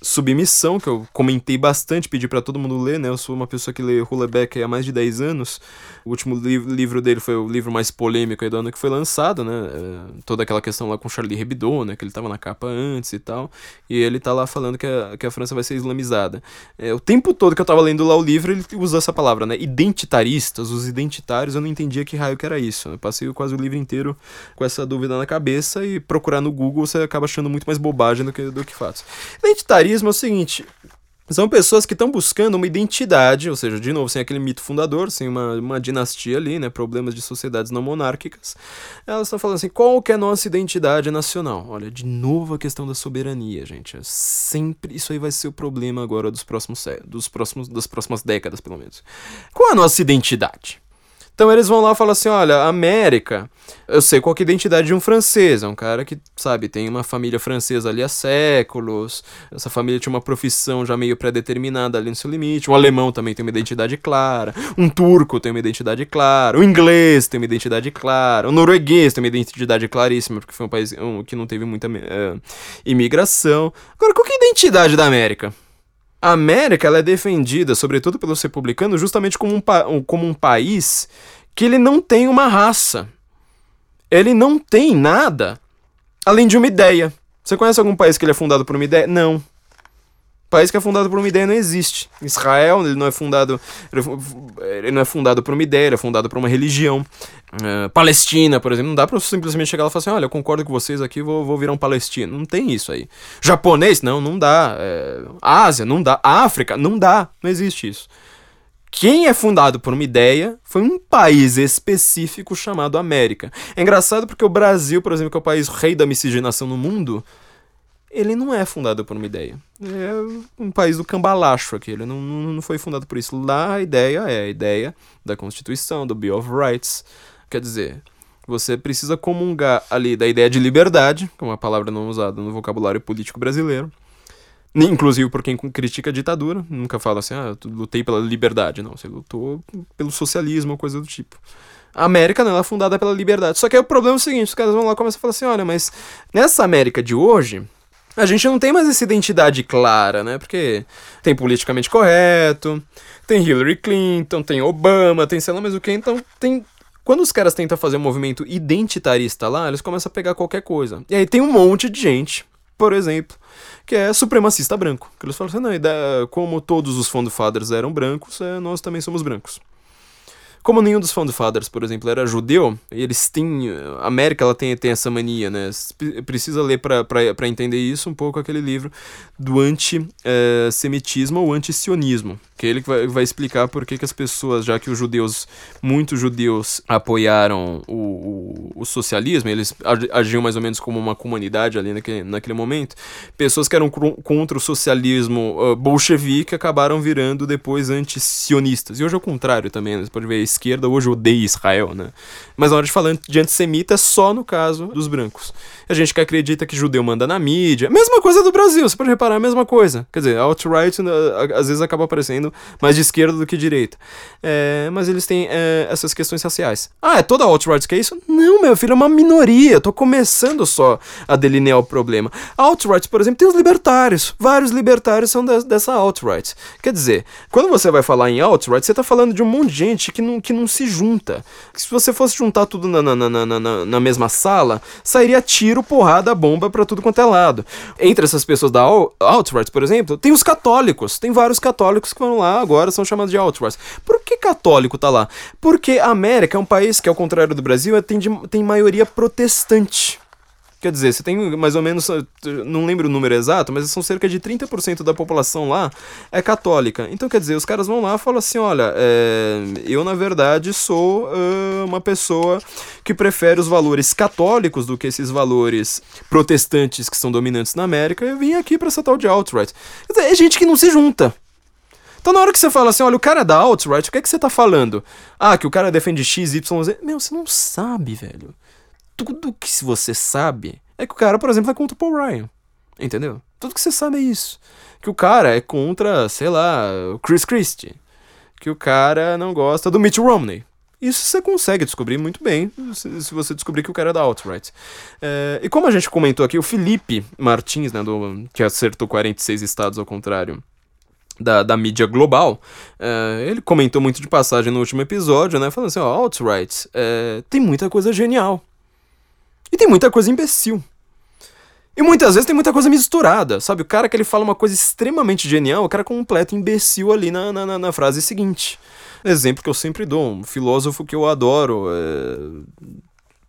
Submissão, que eu comentei bastante, pedi para todo mundo ler, né? Eu sou uma pessoa que lê Hulebeck há mais de 10 anos. O último li livro dele foi o livro mais polêmico aí do ano que foi lançado, né? É, toda aquela questão lá com Charlie Hebdo, né? Que ele tava na capa antes e tal. E ele tá lá falando que a, que a França vai ser islamizada. É, o tempo todo que eu tava lendo lá o livro, ele usa essa palavra, né? Identitaristas, os identitários, eu não entendia que raio que era isso. Eu passei quase o livro inteiro com essa dúvida na cabeça e procurar no Google você acaba achando muito mais bobagem do que, do que fatos. Identitário é o seguinte. São pessoas que estão buscando uma identidade, ou seja, de novo, sem aquele mito fundador, sem uma, uma dinastia ali, né? Problemas de sociedades não monárquicas. Elas estão falando assim: qual que é a nossa identidade nacional? Olha, de novo a questão da soberania, gente. É sempre. Isso aí vai ser o problema agora dos próximos, dos próximos das próximas décadas, pelo menos. Qual a nossa identidade? Então eles vão lá e falam assim: olha, América, eu sei qual é a identidade de um francês. É um cara que, sabe, tem uma família francesa ali há séculos. Essa família tinha uma profissão já meio pré-determinada ali no seu limite. Um alemão também tem uma identidade clara. Um turco tem uma identidade clara. Um inglês tem uma identidade clara. Um norueguês tem uma identidade claríssima, porque foi um país que não teve muita uh, imigração. Agora, qual é a identidade da América? A América ela é defendida, sobretudo pelos republicanos, justamente como um, como um país que ele não tem uma raça. Ele não tem nada além de uma ideia. Você conhece algum país que ele é fundado por uma ideia? Não país que é fundado por uma ideia não existe. Israel, ele não é fundado, ele não é fundado por uma ideia, é fundado por uma religião. Uh, Palestina, por exemplo, não dá pra simplesmente chegar lá e falar assim, olha, eu concordo com vocês aqui, vou, vou virar um palestino. Não tem isso aí. Japonês? Não, não dá. É, Ásia? Não dá. África? Não dá. Não existe isso. Quem é fundado por uma ideia foi um país específico chamado América. É engraçado porque o Brasil, por exemplo, que é o país rei da miscigenação no mundo, ele não é fundado por uma ideia. É um país do cambalacho aqui, ele não, não foi fundado por isso. Lá a ideia é a ideia da Constituição, do Bill of Rights. Quer dizer, você precisa comungar ali da ideia de liberdade, que é uma palavra não usada no vocabulário político brasileiro. Inclusive por quem critica a ditadura, nunca fala assim, ah, eu lutei pela liberdade. Não, você lutou pelo socialismo ou coisa do tipo. A América não ela é fundada pela liberdade. Só que aí o problema é o seguinte: os caras vão lá e começam a falar assim: olha, mas nessa América de hoje, a gente não tem mais essa identidade clara, né? Porque tem politicamente correto, tem Hillary Clinton, tem Obama, tem sei lá mais o que, então tem. Quando os caras tentam fazer um movimento identitarista lá, eles começam a pegar qualquer coisa. E aí tem um monte de gente, por exemplo, que é supremacista branco. Que eles falam assim, não, como todos os Fond Fathers eram brancos, é, nós também somos brancos. Como nenhum dos Found Fathers, por exemplo, era judeu, eles têm. A América ela tem, tem essa mania, né? Precisa ler para entender isso um pouco aquele livro do antissemitismo ou antisionismo, que é ele vai, vai explicar por que, que as pessoas, já que os judeus, muitos judeus apoiaram o, o, o socialismo, eles agiam mais ou menos como uma comunidade ali naquele, naquele momento, pessoas que eram contra o socialismo uh, bolchevique acabaram virando depois antisionistas. E hoje é o contrário também, né? você pode ver, a esquerda hoje odeia Israel, né? Mas na hora de falar de antissemita é só no caso dos brancos. A gente que acredita que judeu manda na mídia, mesma coisa do Brasil, você pode reparar, a mesma coisa. Quer dizer, alt-right né, às vezes acaba aparecendo mais de esquerda do que direita. É, mas eles têm é, essas questões raciais. Ah, é toda alt-right que é isso? Não, meu filho, é uma minoria. tô começando só a delinear o problema. Alt-right, por exemplo, tem os libertários. Vários libertários são de, dessa alt-right. Quer dizer, quando você vai falar em alt-right, você tá falando de um monte de gente que não, que não se junta. Se você fosse juntar tudo na, na, na, na, na mesma sala, sairia tiro, porrada, bomba para tudo quanto é lado. Entre essas pessoas da alt-right, por exemplo, tem os católicos. Tem vários católicos que vão lá agora, são chamados de alt-right. Por que católico tá lá? Porque a América é um país que, ao contrário do Brasil, é, tem, de, tem maioria protestante. Quer dizer, você tem mais ou menos, não lembro o número exato, mas são cerca de 30% da população lá é católica. Então, quer dizer, os caras vão lá e falam assim: olha, é, eu na verdade sou uh, uma pessoa que prefere os valores católicos do que esses valores protestantes que são dominantes na América. Eu vim aqui para essa tal de alt-right. É gente que não se junta. Então, na hora que você fala assim, olha, o cara é da alt-right, o que é que você tá falando? Ah, que o cara defende X, Y, Z. Meu, você não sabe, velho tudo que você sabe é que o cara, por exemplo, é contra o Paul Ryan. Entendeu? Tudo que você sabe é isso. Que o cara é contra, sei lá, o Chris Christie. Que o cara não gosta do Mitt Romney. Isso você consegue descobrir muito bem se, você descobrir que o cara é da alt-right. É, e como a gente comentou aqui, o Felipe Martins, né, do, que acertou 46 estados ao contrário da, da mídia global, é, ele comentou muito de passagem no último episódio, né, falando assim, ó, alt-right, é, tem muita coisa genial. E tem muita coisa imbecil. E muitas vezes tem muita coisa misturada, sabe? O cara que ele fala uma coisa extremamente genial, o cara completa imbecil ali na, na, na frase seguinte. Exemplo que eu sempre dou, um filósofo que eu adoro, é...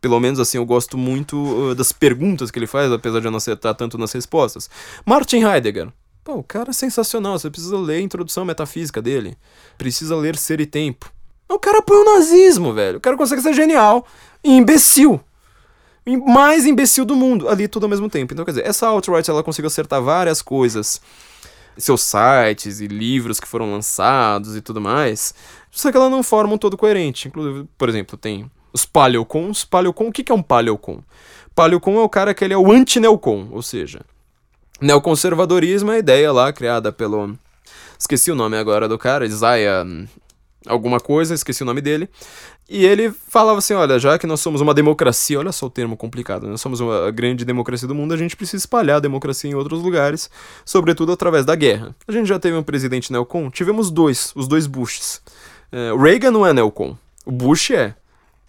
pelo menos assim, eu gosto muito uh, das perguntas que ele faz, apesar de eu não acertar tanto nas respostas. Martin Heidegger. Pô, o cara é sensacional, você precisa ler a introdução metafísica dele. Precisa ler Ser e Tempo. O cara apoia o nazismo, velho. O cara consegue ser genial e imbecil mais imbecil do mundo, ali tudo ao mesmo tempo. Então, quer dizer, essa alt-right ela conseguiu acertar várias coisas, seus sites e livros que foram lançados e tudo mais, só que ela não forma um todo coerente. Inclusive, por exemplo, tem os paleocons. Paleocon, o que é um paleocon? Paleocon é o cara que ele é o anti-neocon, ou seja, neoconservadorismo é a ideia lá criada pelo... Esqueci o nome agora do cara, Isaiah alguma coisa, esqueci o nome dele. E ele falava assim: olha, já que nós somos uma democracia, olha só o termo complicado, nós somos uma grande democracia do mundo, a gente precisa espalhar a democracia em outros lugares, sobretudo através da guerra. A gente já teve um presidente neocon? Tivemos dois, os dois Bushes. É, Reagan não é neocon, o Bush é.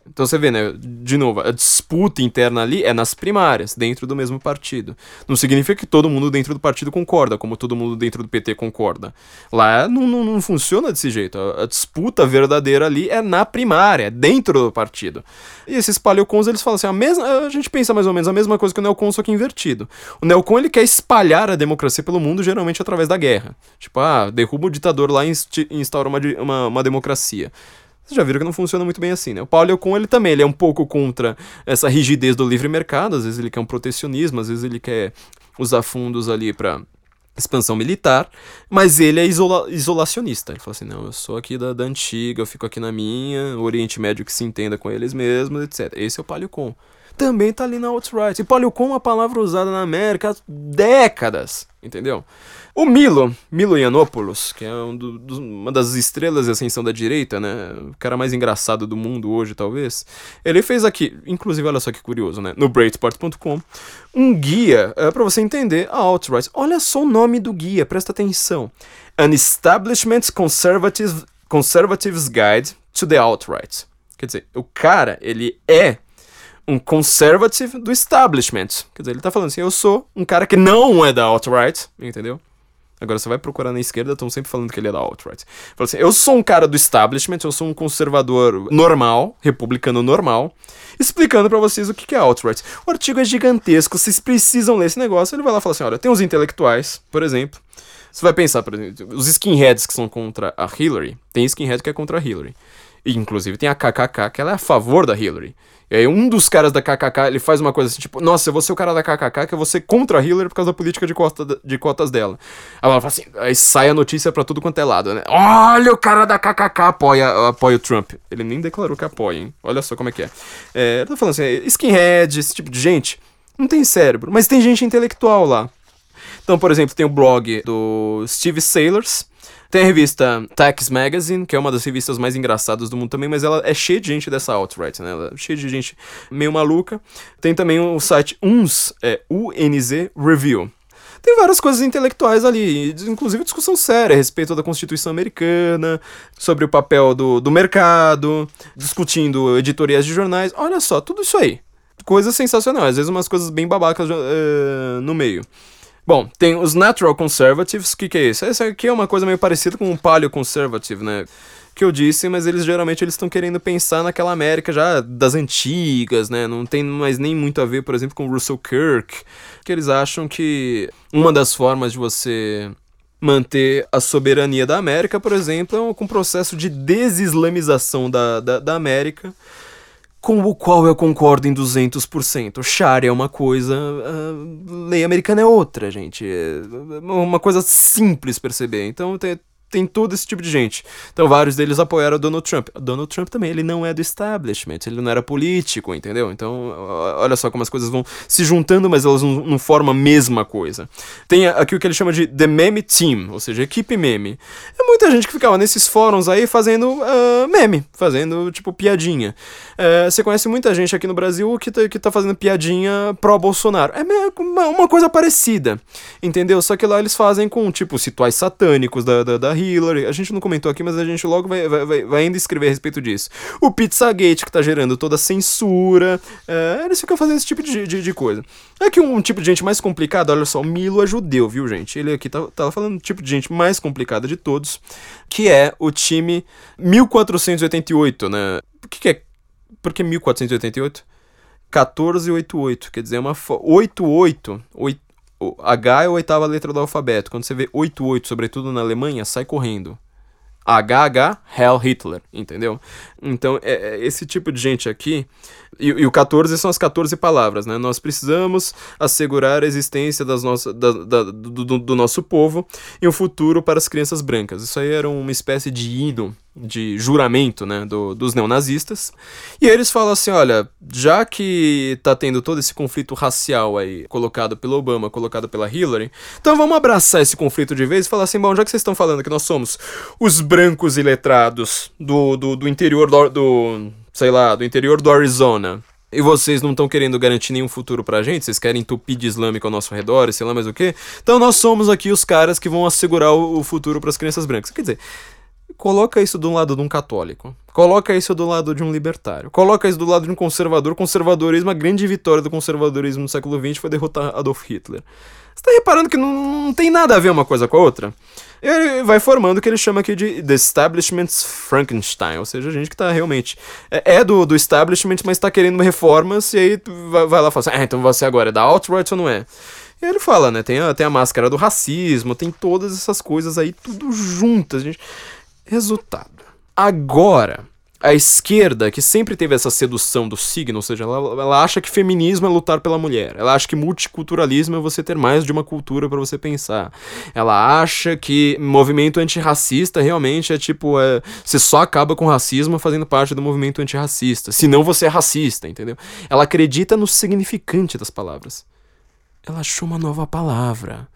Então você vê, né? De novo, a disputa interna ali é nas primárias, dentro do mesmo partido. Não significa que todo mundo dentro do partido concorda, como todo mundo dentro do PT concorda. Lá não, não, não funciona desse jeito. A, a, disputa verdadeira ali é na primária, é dentro do partido. E esses paleocons, eles falam assim, a, mesma, a gente pensa mais ou menos a mesma coisa que o neocon, só que invertido. O neocon, ele quer espalhar a democracia pelo mundo, geralmente através da guerra. Tipo, ah, derruba o ditador lá e instaura uma, uma, uma democracia. Vocês já viram que não funciona muito bem assim, né? O Paulo Ocon, ele também, ele é um pouco contra essa rigidez do livre mercado, às vezes ele quer um protecionismo, às vezes ele quer usar fundos ali para expansão militar, mas ele é isola isolacionista. Ele fala assim: não, eu sou aqui da, da antiga, eu fico aqui na minha, o Oriente Médio que se entenda com eles mesmos, etc. Esse é o Paleocon. Também tá ali na alt-right. E Paleocon é uma palavra usada na América há décadas, entendeu? O Milo, Milo Yiannopoulos, que é um do, do, uma das estrelas de ascensão da direita, né? O cara mais engraçado do mundo hoje, talvez. Ele fez aqui, inclusive, olha só que curioso, né? No Breitbart.com, um guia é, para você entender a alt-right. Olha só o nome do guia, presta atenção. An Establishment Conservative, Conservatives Guide to the Alt-Right. Quer dizer, o cara, ele é um conservative do establishment. Quer dizer, ele tá falando assim, eu sou um cara que não é da alt-right, entendeu? Agora você vai procurar na esquerda, estão sempre falando que ele é da alt-right. Fala assim: eu sou um cara do establishment, eu sou um conservador normal, republicano normal, explicando para vocês o que é alt-right. O artigo é gigantesco, vocês precisam ler esse negócio. Ele vai lá e fala assim: olha, tem os intelectuais, por exemplo. Você vai pensar, por exemplo, os skinheads que são contra a Hillary, tem skinhead que é contra a Hillary. Inclusive tem a KKK, que ela é a favor da Hillary. E aí um dos caras da KKK, ele faz uma coisa assim, tipo, nossa, eu vou ser o cara da KKK, que eu vou ser contra a Hillary por causa da política de, cota, de cotas dela. Aí ela fala assim, aí sai a notícia pra tudo quanto é lado, né? Olha, o cara da KKK apoia, apoia o Trump. Ele nem declarou que apoia, hein? Olha só como é que é. é tá falando assim, skinhead, esse tipo de gente, não tem cérebro, mas tem gente intelectual lá. Então, por exemplo, tem o blog do Steve Sailors, tem a revista Tax Magazine, que é uma das revistas mais engraçadas do mundo também, mas ela é cheia de gente dessa alt-right, né? Ela é cheia de gente meio maluca. Tem também o site UNZ, é UNZ Review. Tem várias coisas intelectuais ali, inclusive discussão séria a respeito da Constituição Americana, sobre o papel do, do mercado, discutindo editoriais de jornais. Olha só, tudo isso aí. Coisas sensacionais, às vezes umas coisas bem babacas uh, no meio. Bom, tem os Natural Conservatives, o que, que é isso? Essa aqui é uma coisa meio parecida com o Paleo Conservative, né? Que eu disse, mas eles geralmente eles estão querendo pensar naquela América já das antigas, né? Não tem mais nem muito a ver, por exemplo, com Russell Kirk, que eles acham que uma das formas de você manter a soberania da América, por exemplo, é com um processo de desislamização da, da, da América com o qual eu concordo em 200%. Sharia é uma coisa, a lei americana é outra, gente. É uma coisa simples perceber. Então tem, tem todo esse tipo de gente. Então vários deles apoiaram Donald Trump. Donald Trump também, ele não é do establishment, ele não era político, entendeu? Então, olha só como as coisas vão se juntando, mas elas não, não formam a mesma coisa. Tem aqui o que ele chama de The Meme Team, ou seja, equipe meme. É muita gente que ficava nesses fóruns aí fazendo uh, meme, fazendo, tipo, piadinha. Uh, você conhece muita gente aqui no Brasil que tá, que tá fazendo piadinha pró-Bolsonaro. É uma, coisa parecida, entendeu? Só que lá eles fazem com, tipo, rituais satânicos da, da, da Hillary. A gente não comentou aqui, mas a gente logo vai, vai, vai ainda escrever a respeito disso. O Pizzagate, que tá gerando toda a censura. É, eles ficam fazendo esse tipo de, de, de coisa. Aqui um, um tipo de gente mais complicado, olha só, o Milo é judeu, viu, gente? Ele aqui tá, tá falando do tipo de gente mais complicada de todos, que é o time 1488, né? O que, que é? Por que 1488? 1488, quer dizer, é uma 88, 8, H é a oitava letra do alfabeto. Quando você vê 88, sobretudo na Alemanha, sai correndo. HH, Hell Hitler, entendeu? Então, é, é, esse tipo de gente aqui. E, e, o 14 são as 14 palavras, né? Nós precisamos assegurar a existência das nossas, da, da, do, do, do, nosso povo e um futuro para as crianças brancas. Isso aí era uma espécie de hino, de juramento, né? Do, dos neonazistas. E eles falam assim: olha, já que tá tendo todo esse conflito racial aí, colocado pelo Obama, colocado pela Hillary, então vamos abraçar esse conflito de vez e falar assim: bom, já que vocês estão falando que nós somos os brancos iletrados do, do, do interior do, do, sei lá, do interior do Arizona, e vocês não estão querendo garantir nenhum futuro pra gente, vocês querem entupir de islâmico ao nosso redor e sei lá mais o que, então nós somos aqui os caras que vão assegurar o, o futuro para as crianças brancas. Quer dizer, coloca isso do lado de um católico, coloca isso do lado de um libertário, coloca isso do lado de um conservador. Conservadorismo, a grande vitória do conservadorismo no século XX foi derrotar Adolf Hitler. Você tá reparando que não, não tem nada a ver uma coisa com a outra? ele vai formando o que ele chama aqui de The Establishment's Frankenstein, ou seja, a gente que tá realmente é, é do, do establishment, mas tá querendo reformas, e aí vai, vai lá e fala assim, ah, então você agora é da alt-right ou não é? E ele fala, né, tem a, tem a máscara do racismo, tem todas essas coisas aí, tudo juntas, gente. Resultado. Agora, a esquerda, que sempre teve essa sedução do signo, ou seja, ela, ela acha que feminismo é lutar pela mulher. Ela acha que multiculturalismo é você ter mais de uma cultura para você pensar. Ela acha que movimento antirracista realmente é tipo, é, você só acaba com racismo fazendo parte do movimento antirracista. Senão você é racista, entendeu? Ela acredita no significante das palavras. Ela achou uma nova palavra.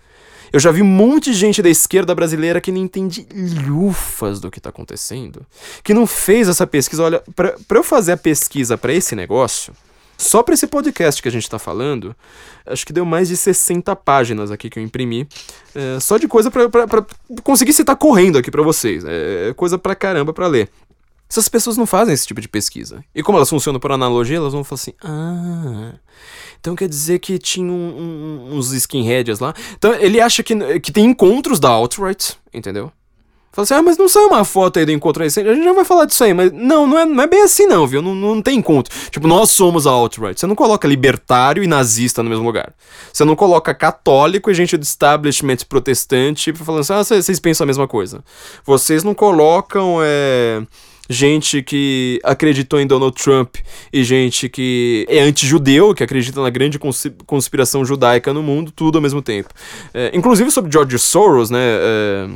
Eu já vi um monte de gente da esquerda brasileira que não entende lufas do que tá acontecendo, que não fez essa pesquisa. Olha, pra, pra eu fazer a pesquisa para esse negócio, só para esse podcast que a gente tá falando, acho que deu mais de 60 páginas aqui que eu imprimi. É, só de coisa pra, conseguir citar correndo aqui para vocês. É, é coisa pra caramba pra ler. Essas pessoas não fazem esse tipo de pesquisa. E como elas funcionam por analogia, elas vão falar assim: ah. Então quer dizer que tinha um, um, uns skinheads lá. Então ele acha que, que tem encontros da alt-right, entendeu? Fala assim, ah, mas não saiu uma foto aí do encontro recente? A gente já vai falar disso aí, mas não, não é, não é bem assim não, viu? Não, não tem encontro. Tipo, nós somos a alt-right. Você não coloca libertário e nazista no mesmo lugar. Você não coloca católico e gente do establishment protestante falando assim, ah, vocês pensam a mesma coisa. Vocês não colocam, é gente que acreditou em Donald Trump e gente que é anti-judeu, que acredita na grande conspiração judaica no mundo, tudo ao mesmo tempo. É, inclusive sobre George Soros, né? É,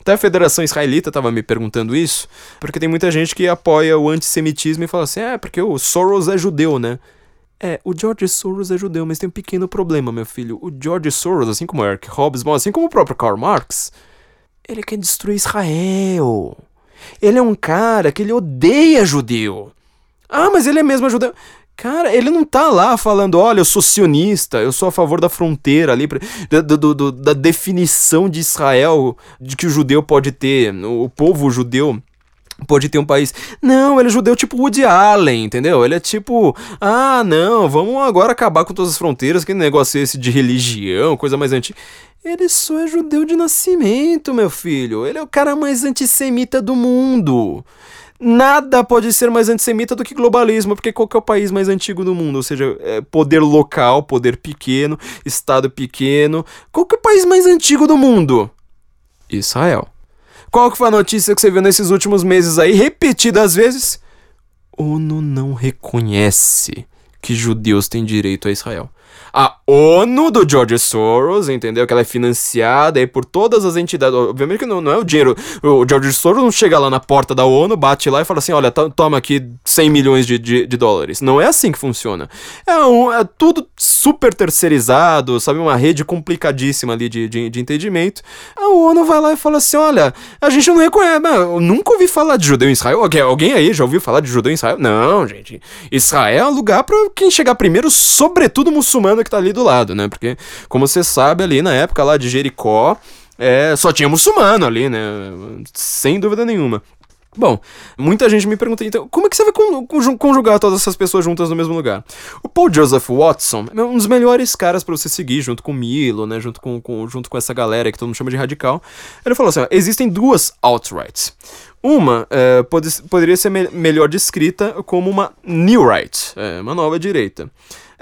até a Federação Israelita estava me perguntando isso, porque tem muita gente que apoia o antissemitismo e fala assim: é, porque o Soros é judeu, né? É, o George Soros é judeu, mas tem um pequeno problema, meu filho. O George Soros, assim como Eric Hobsbawm, assim como o próprio Karl Marx, ele quer destruir Israel. Ele é um cara que ele odeia judeu. Ah, mas ele é mesmo judeu. Cara, ele não tá lá falando, olha, eu sou sionista, eu sou a favor da fronteira ali, do, do, do, da definição de Israel, de que o judeu pode ter, o povo judeu pode ter um país. Não, ele é judeu tipo Woody Allen, entendeu? Ele é tipo, ah, não, vamos agora acabar com todas as fronteiras, que negócio é esse de religião, coisa mais antiga. Ele só é judeu de nascimento, meu filho. Ele é o cara mais antissemita do mundo. Nada pode ser mais antissemita do que globalismo, porque qual que é o país mais antigo do mundo? Ou seja, é poder local, poder pequeno, estado pequeno. Qual que é o país mais antigo do mundo? Israel. Qual que foi a notícia que você viu nesses últimos meses aí, repetidas vezes? ONU não reconhece que judeus têm direito a Israel a ONU do George Soros, entendeu? Que ela é financiada aí por todas as entidades. Obviamente que não, não é o dinheiro. O George Soros não chega lá na porta da ONU, bate lá e fala assim: olha, toma aqui 100 milhões de, de, de, dólares. Não é assim que funciona. É, um, é tudo super terceirizado, sabe? Uma rede complicadíssima ali de, de, de entendimento. A ONU vai lá e fala assim: olha, a gente não reconhece. Eu nunca ouvi falar de judeu em Israel. Alguém, alguém aí já ouviu falar de judeu em Israel? Não, gente. Israel é um lugar para quem chegar primeiro, sobretudo muçulmano que tá ali do lado, né? Porque, como você sabe, ali na época lá de Jericó, é, só tinha muçulmano ali, né? Sem dúvida nenhuma. Bom, muita gente me pergunta, então, como é que você vai conjugar todas essas pessoas juntas no mesmo lugar? O Paul Joseph Watson é um dos melhores caras para você seguir, junto com Milo, né, junto com, com, junto com essa galera que todo mundo chama de radical. Ele falou assim, ó, existem duas alt-rights. Uma é, pode, poderia ser me melhor descrita como uma new right, é, uma nova direita.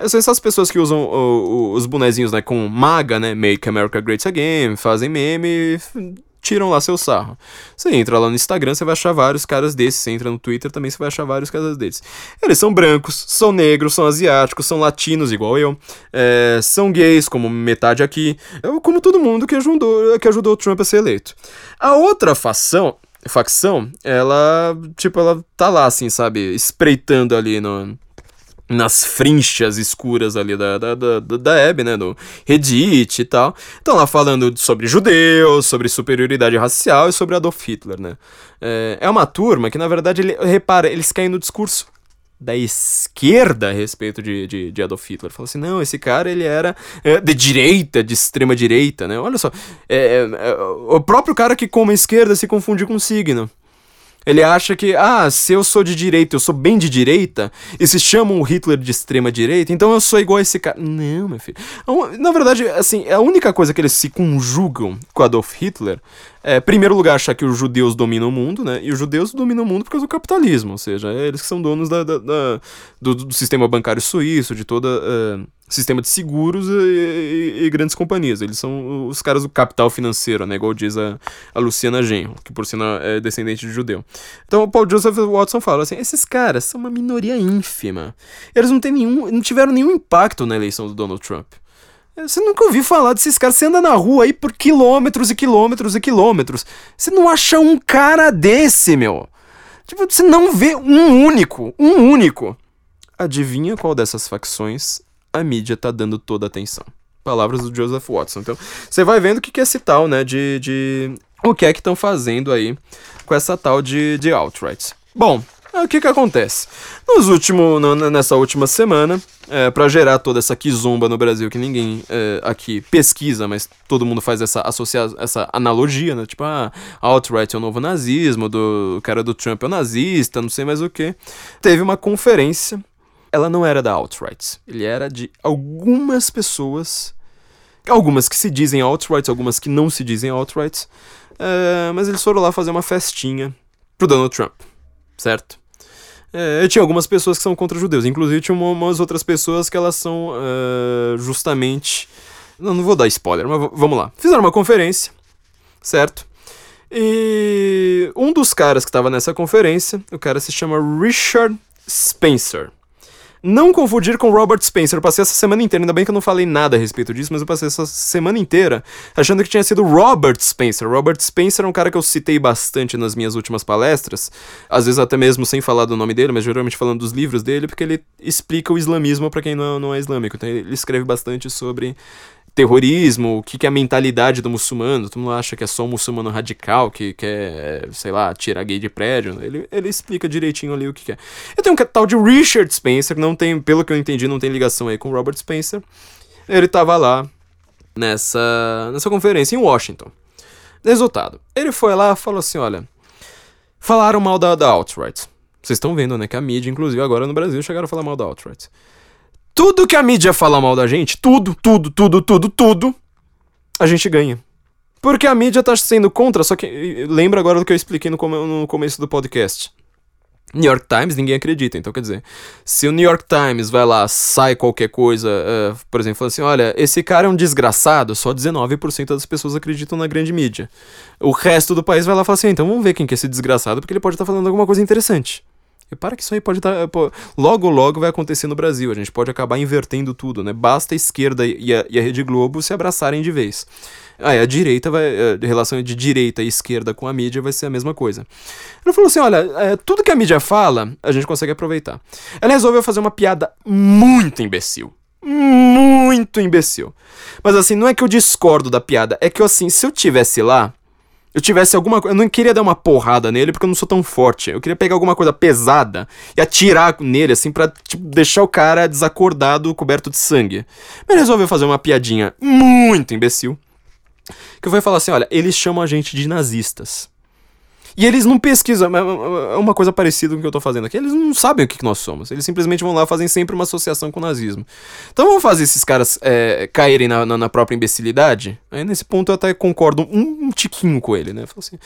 São essas pessoas que usam o, o, os bonezinhos, né, com MAGA, né, Make America Great Again, fazem meme, tiram lá seu sarro. Você entra lá no Instagram, você vai achar vários caras desses. Você entra no Twitter, também você vai achar vários caras desses. Eles são brancos, são negros, são asiáticos, são latinos, igual eu. É, são gays, como metade aqui. Como todo mundo que ajudou, que ajudou o Trump a ser eleito. A outra fação facção, ela, tipo, ela tá lá, assim, sabe, espreitando ali no, nas frinchas escuras ali da, da, da, da Hebe, né, do Reddit e tal. Estão lá falando sobre judeus, sobre superioridade racial e sobre Adolf Hitler, né. É, é uma turma que, na verdade, ele, repara, eles caem no discurso da esquerda a respeito de, de, de Adolf Hitler. Fala assim, não, esse cara ele era é, de direita, de extrema direita, né? Olha só, é, é, o próprio cara que como esquerda se confunde com signo. Ele acha que, ah, se eu sou de direita, eu sou bem de direita, e se chamam o Hitler de extrema direita, então eu sou igual a esse cara. Não, meu filho. Na verdade, assim, a única coisa que eles se conjugam com Adolf Hitler é, primeiro lugar, achar que os judeus dominam o mundo, né? E os judeus dominam o mundo por causa do capitalismo, ou seja, é eles que são donos da, da, da do, do, sistema bancário suíço, de todo uh, sistema de seguros e, e, e, grandes companhias. Eles são os caras do capital financeiro, né? Igual diz a, a Luciana Genro, que por sinal é descendente de judeu. Então o Paul Joseph Watson fala assim: esses caras são uma minoria ínfima. Eles não, têm nenhum, não tiveram nenhum impacto na eleição do Donald Trump. Você nunca ouviu falar desses caras. Você anda na rua aí por quilômetros e quilômetros e quilômetros. Você não acha um cara desse, meu. Tipo, você não vê um único. Um único. Adivinha qual dessas facções a mídia tá dando toda a atenção? Palavras do Joseph Watson. Então, você vai vendo o que, que é esse tal, né? De. de... O que é que estão fazendo aí com essa tal de, de outright. Bom, o que que acontece? Nos últimos, nessa última semana, é, para gerar toda essa quizumba no Brasil que ninguém é, aqui pesquisa, mas todo mundo faz essa, associa essa analogia, né? Tipo, ah, alt-right é o novo nazismo, do o cara do Trump é o nazista, não sei mais o que. Teve uma conferência, ela não era da alt-right, ele era de algumas pessoas, algumas que se dizem alt-right, algumas que não se dizem alt-right, é, mas eles foram lá fazer uma festinha pro Donald Trump, certo? É, tinha algumas pessoas que são contra judeus, inclusive tinha umas outras pessoas que elas são uh, justamente. Não, não vou dar spoiler, mas vamos lá. Fizeram uma conferência, certo? E um dos caras que estava nessa conferência, o cara se chama Richard Spencer. Não confundir com Robert Spencer. Eu passei essa semana inteira, ainda bem que eu não falei nada a respeito disso, mas eu passei essa semana inteira achando que tinha sido Robert Spencer. Robert Spencer é um cara que eu citei bastante nas minhas últimas palestras, às vezes até mesmo sem falar do nome dele, mas geralmente falando dos livros dele, porque ele explica o islamismo para quem não, não é islâmico. Então ele escreve bastante sobre terrorismo, o que, que é a mentalidade do muçulmano. Tu não acha que é só um muçulmano radical que quer, sei lá, tirar gay de prédio. Ele, ele explica direitinho ali o que, que é. Eu tenho um tal de Richard Spencer, que não tem, pelo que eu entendi, não tem ligação aí com Robert Spencer. Ele tava lá nessa, nessa conferência em Washington. Resultado, ele foi lá e falou assim, olha, falaram mal da, da alt-right. Vocês estão vendo, né, que a mídia, inclusive agora no Brasil, chegaram a falar mal da alt-right. Tudo que a mídia fala mal da gente, tudo, tudo, tudo, tudo, tudo, a gente ganha. Porque a mídia tá sendo contra, só que lembra agora do que eu expliquei no, no começo do podcast. New York Times, ninguém acredita. Então, quer dizer, se o New York Times vai lá, sai qualquer coisa, uh, por exemplo, assim: olha, esse cara é um desgraçado, só 19% das pessoas acreditam na grande mídia. O resto do país vai lá e fala assim: então vamos ver quem que é esse desgraçado, porque ele pode estar tá falando alguma coisa interessante. E para que isso aí pode estar. Tá, logo, logo vai acontecer no Brasil. A gente pode acabar invertendo tudo, né? Basta a esquerda e a, e a Rede Globo se abraçarem de vez. Aí ah, a direita vai. A relação de direita e esquerda com a mídia vai ser a mesma coisa. Ele falou assim: olha, é, tudo que a mídia fala, a gente consegue aproveitar. Ela resolveu fazer uma piada muito imbecil. Muito imbecil. Mas assim, não é que eu discordo da piada, é que assim, se eu tivesse lá, eu tivesse alguma coisa. Eu não queria dar uma porrada nele porque eu não sou tão forte. Eu queria pegar alguma coisa pesada e atirar nele, assim, pra tipo, deixar o cara desacordado, coberto de sangue. Mas resolveu fazer uma piadinha muito imbecil. Que eu vou falar assim: olha, eles chamam a gente de nazistas. E eles não pesquisam, é uma coisa parecida com o que eu tô fazendo aqui. Eles não sabem o que, nós somos. Eles simplesmente vão lá fazem sempre uma associação com o nazismo. Então vamos fazer esses caras é, caírem na, na, na, própria imbecilidade? Aí nesse ponto eu até concordo um, um tiquinho com ele, né? Assim,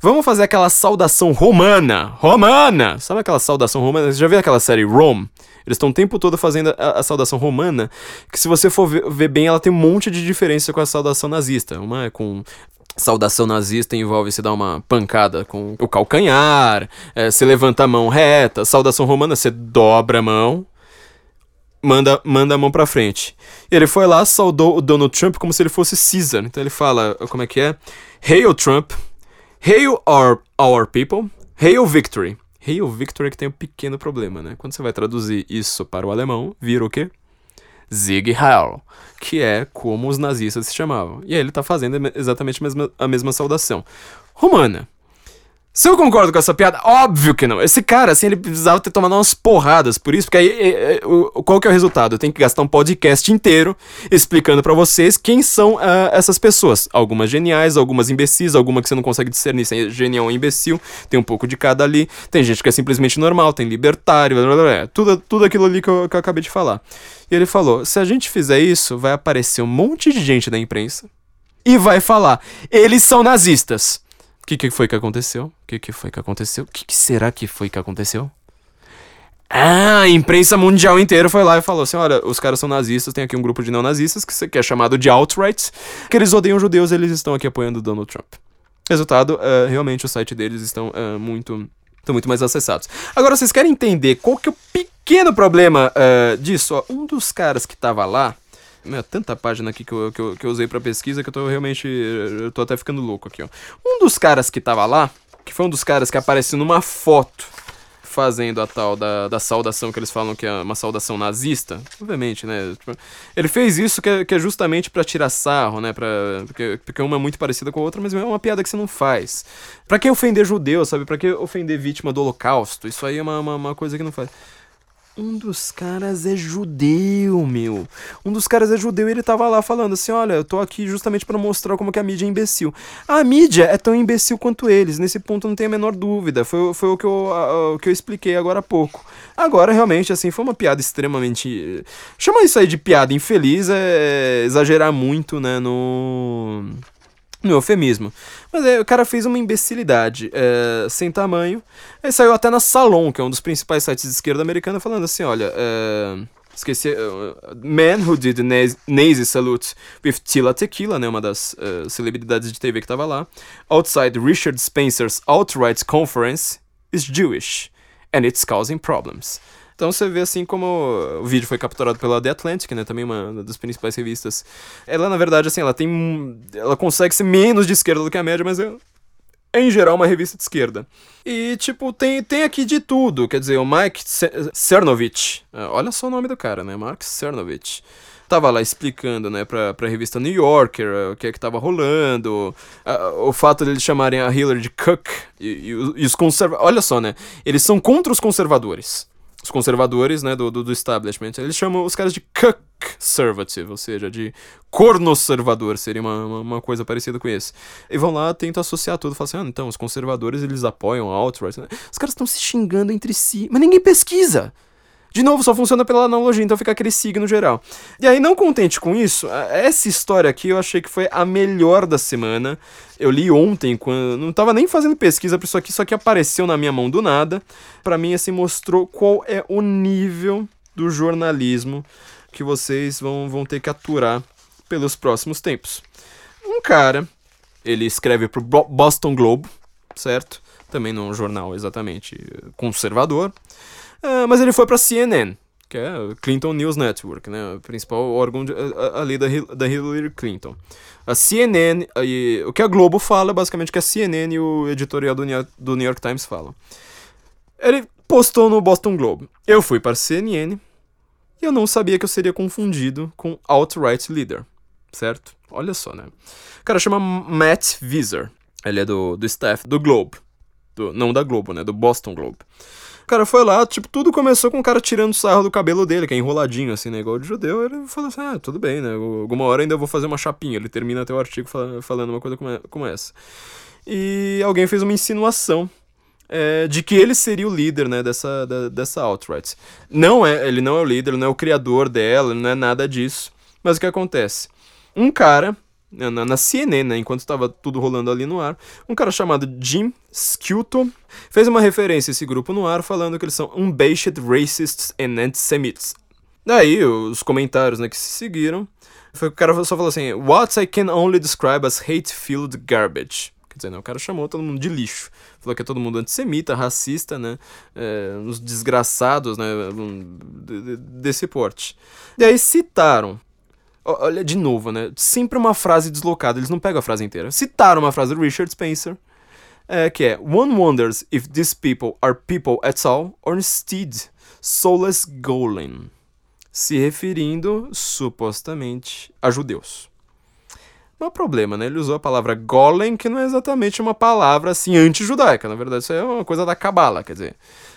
vamos fazer aquela saudação romana. Romana! Sabe aquela saudação romana? Você já viu aquela série Rome? Eles estão o tempo todo fazendo a, a, saudação romana, que se você for ver, ver, bem, ela tem um monte de diferença com a saudação nazista. Uma é com Saudação nazista envolve se dar uma pancada com o calcanhar, é, você levanta a mão reta. Saudação romana, você dobra a mão, manda, manda a mão pra frente. Ele foi lá, saudou o Donald Trump como se ele fosse Caesar. Então ele fala, como é que é? Hail Trump, hail our, our people, hail victory. Hail victory que tem um pequeno problema, né? Quando você vai traduzir isso para o alemão, vira o quê? Sieg Heil, que é como os nazistas se chamavam. E aí ele está fazendo exatamente a mesma, a mesma saudação. Romana. Se eu concordo com essa piada, óbvio que não. Esse cara, assim, ele precisava ter tomado umas porradas por isso, porque aí, é, é, qual que é o resultado? Eu tenho que gastar um podcast inteiro explicando para vocês quem são uh, essas pessoas. Algumas geniais, algumas imbecis, alguma que você não consegue discernir se é genial ou imbecil, tem um pouco de cada ali. Tem gente que é simplesmente normal, tem libertário, blá, blá, blá, tudo, tudo aquilo ali que eu, que eu acabei de falar. E ele falou: se a gente fizer isso, vai aparecer um monte de gente da imprensa e vai falar: eles são nazistas. O que, que foi que aconteceu? O que, que foi que aconteceu? O que, que será que foi que aconteceu? Ah, a imprensa mundial inteira foi lá e falou assim: olha, os caras são nazistas, tem aqui um grupo de neonazistas que, que é chamado de alt-right, que eles odeiam judeus eles estão aqui apoiando Donald Trump. Resultado, uh, realmente o site deles estão uh, muito estão muito mais acessados. Agora, vocês querem entender qual que é o pequeno problema uh, disso? Ó, um dos caras que tava lá, meu, tanta página aqui que eu, que eu, que eu usei para pesquisa que eu tô realmente, eu tô até ficando louco aqui, ó. Um dos caras que tava lá, que foi um dos caras que apareceu numa foto fazendo a tal da, da saudação que eles falam que é uma saudação nazista, obviamente, né? Tipo, ele fez isso que é, que é justamente para tirar sarro, né? Pra, porque, porque uma é muito parecida com a outra, mas é uma piada que você não faz. Pra que ofender judeu, sabe? Pra que ofender vítima do holocausto? Isso aí é uma, uma, uma coisa que não faz. Um dos caras é judeu, meu. Um dos caras é judeu e ele tava lá falando assim: olha, eu tô aqui justamente para mostrar como que a mídia é imbecil. A mídia é tão imbecil quanto eles, nesse ponto não tem a menor dúvida. Foi, foi o, que eu, o que eu expliquei agora há pouco. Agora, realmente, assim, foi uma piada extremamente. Chama isso aí de piada infeliz, é exagerar muito, né, no no eufemismo. Mas é, o cara fez uma imbecilidade é, sem tamanho. Ele saiu até na Salon, que é um dos principais sites de esquerda americana, falando assim: olha. É, esqueci. Uh, Man Who Did Nazi Salute with Tila Tequila, né, uma das uh, celebridades de TV que tava lá. Outside Richard Spencer's Alt-Right Conference is Jewish, and it's causing problems. Então você vê assim como o vídeo foi capturado pela The Atlantic, né? Também uma das principais revistas. Ela, na verdade, assim, ela tem. Ela consegue ser menos de esquerda do que a média, mas é, é em geral uma revista de esquerda. E, tipo, tem, tem aqui de tudo. Quer dizer, o Mike Cernovich. É, olha só o nome do cara, né? Mark Cernovich tava lá explicando, né, pra, pra revista New Yorker uh, o que é que tava rolando, uh, o fato de eles chamarem a Hillary de Cook e, e, e os conservadores. Olha só, né? Eles são contra os conservadores os conservadores, né, do, do, do, establishment, eles chamam os caras de conservative, ou seja, de cornoservador, seria uma, uma, uma, coisa parecida com isso. E vão lá, tentam associar tudo, falam assim, ah, então, os conservadores, eles apoiam a alt-right. Né? Os caras estão se xingando entre si, mas ninguém pesquisa. De novo, só funciona pela analogia, então fica aquele signo geral. E aí, não contente com isso, essa história aqui eu achei que foi a melhor da semana. Eu li ontem, quando não tava nem fazendo pesquisa pra isso aqui, só que apareceu na minha mão do nada. Para mim, assim, mostrou qual é o nível do jornalismo que vocês vão, vão ter que aturar pelos próximos tempos. Um cara, ele escreve pro Boston Globe, certo? Também num jornal exatamente conservador. Uh, mas ele foi pra CNN, que é Clinton News Network, né? O principal órgão de, ali da, da Hillary Clinton. A CNN, aí, o que a Globo fala, basicamente, que a CNN e o editorial do New, do New York Times falam. Ele postou no Boston Globe. Eu fui para CNN e eu não sabia que eu seria confundido com alt-right leader, certo? Olha só, né? O cara chama Matt Visor. Ele é do, do staff do Globe. Do, não da Globo, né? Do Boston Globe. O cara foi lá, tipo, tudo começou com o cara tirando sarro do cabelo dele, que é enroladinho, assim, né? Igual de judeu. Ele falou assim: ah, tudo bem, né? Alguma hora ainda vou fazer uma chapinha. Ele termina até o artigo falando uma coisa como essa. E alguém fez uma insinuação é, de que ele seria o líder, né, dessa, da, dessa alt-right. Não é, ele não é o líder, não é o criador dela, não é nada disso. Mas o que acontece? Um cara na, na CNN, né, enquanto estava tudo rolando ali no ar, um cara chamado Jim Scuto fez uma referência a esse grupo no ar, falando que eles são unbashed racists and antisemites. Daí, os comentários né, que se seguiram, foi, o cara só falou assim, What I can only describe as hate-filled garbage. Quer dizer, né, o cara chamou todo mundo de lixo. Falou que é todo mundo antissemita, racista, né? É, uns desgraçados, né? Desse porte. E aí citaram Olha, de novo, né? Sempre uma frase deslocada, eles não pegam a frase inteira. Citaram uma frase do Richard Spencer, é, que é: One wonders if these people are people at all, or instead soulless golem. Se referindo, supostamente, a judeus. Mas o problema, né? Ele usou a palavra golem, que não é exatamente uma palavra assim anti-judaica. Na verdade, isso é uma coisa da cabala, quer dizer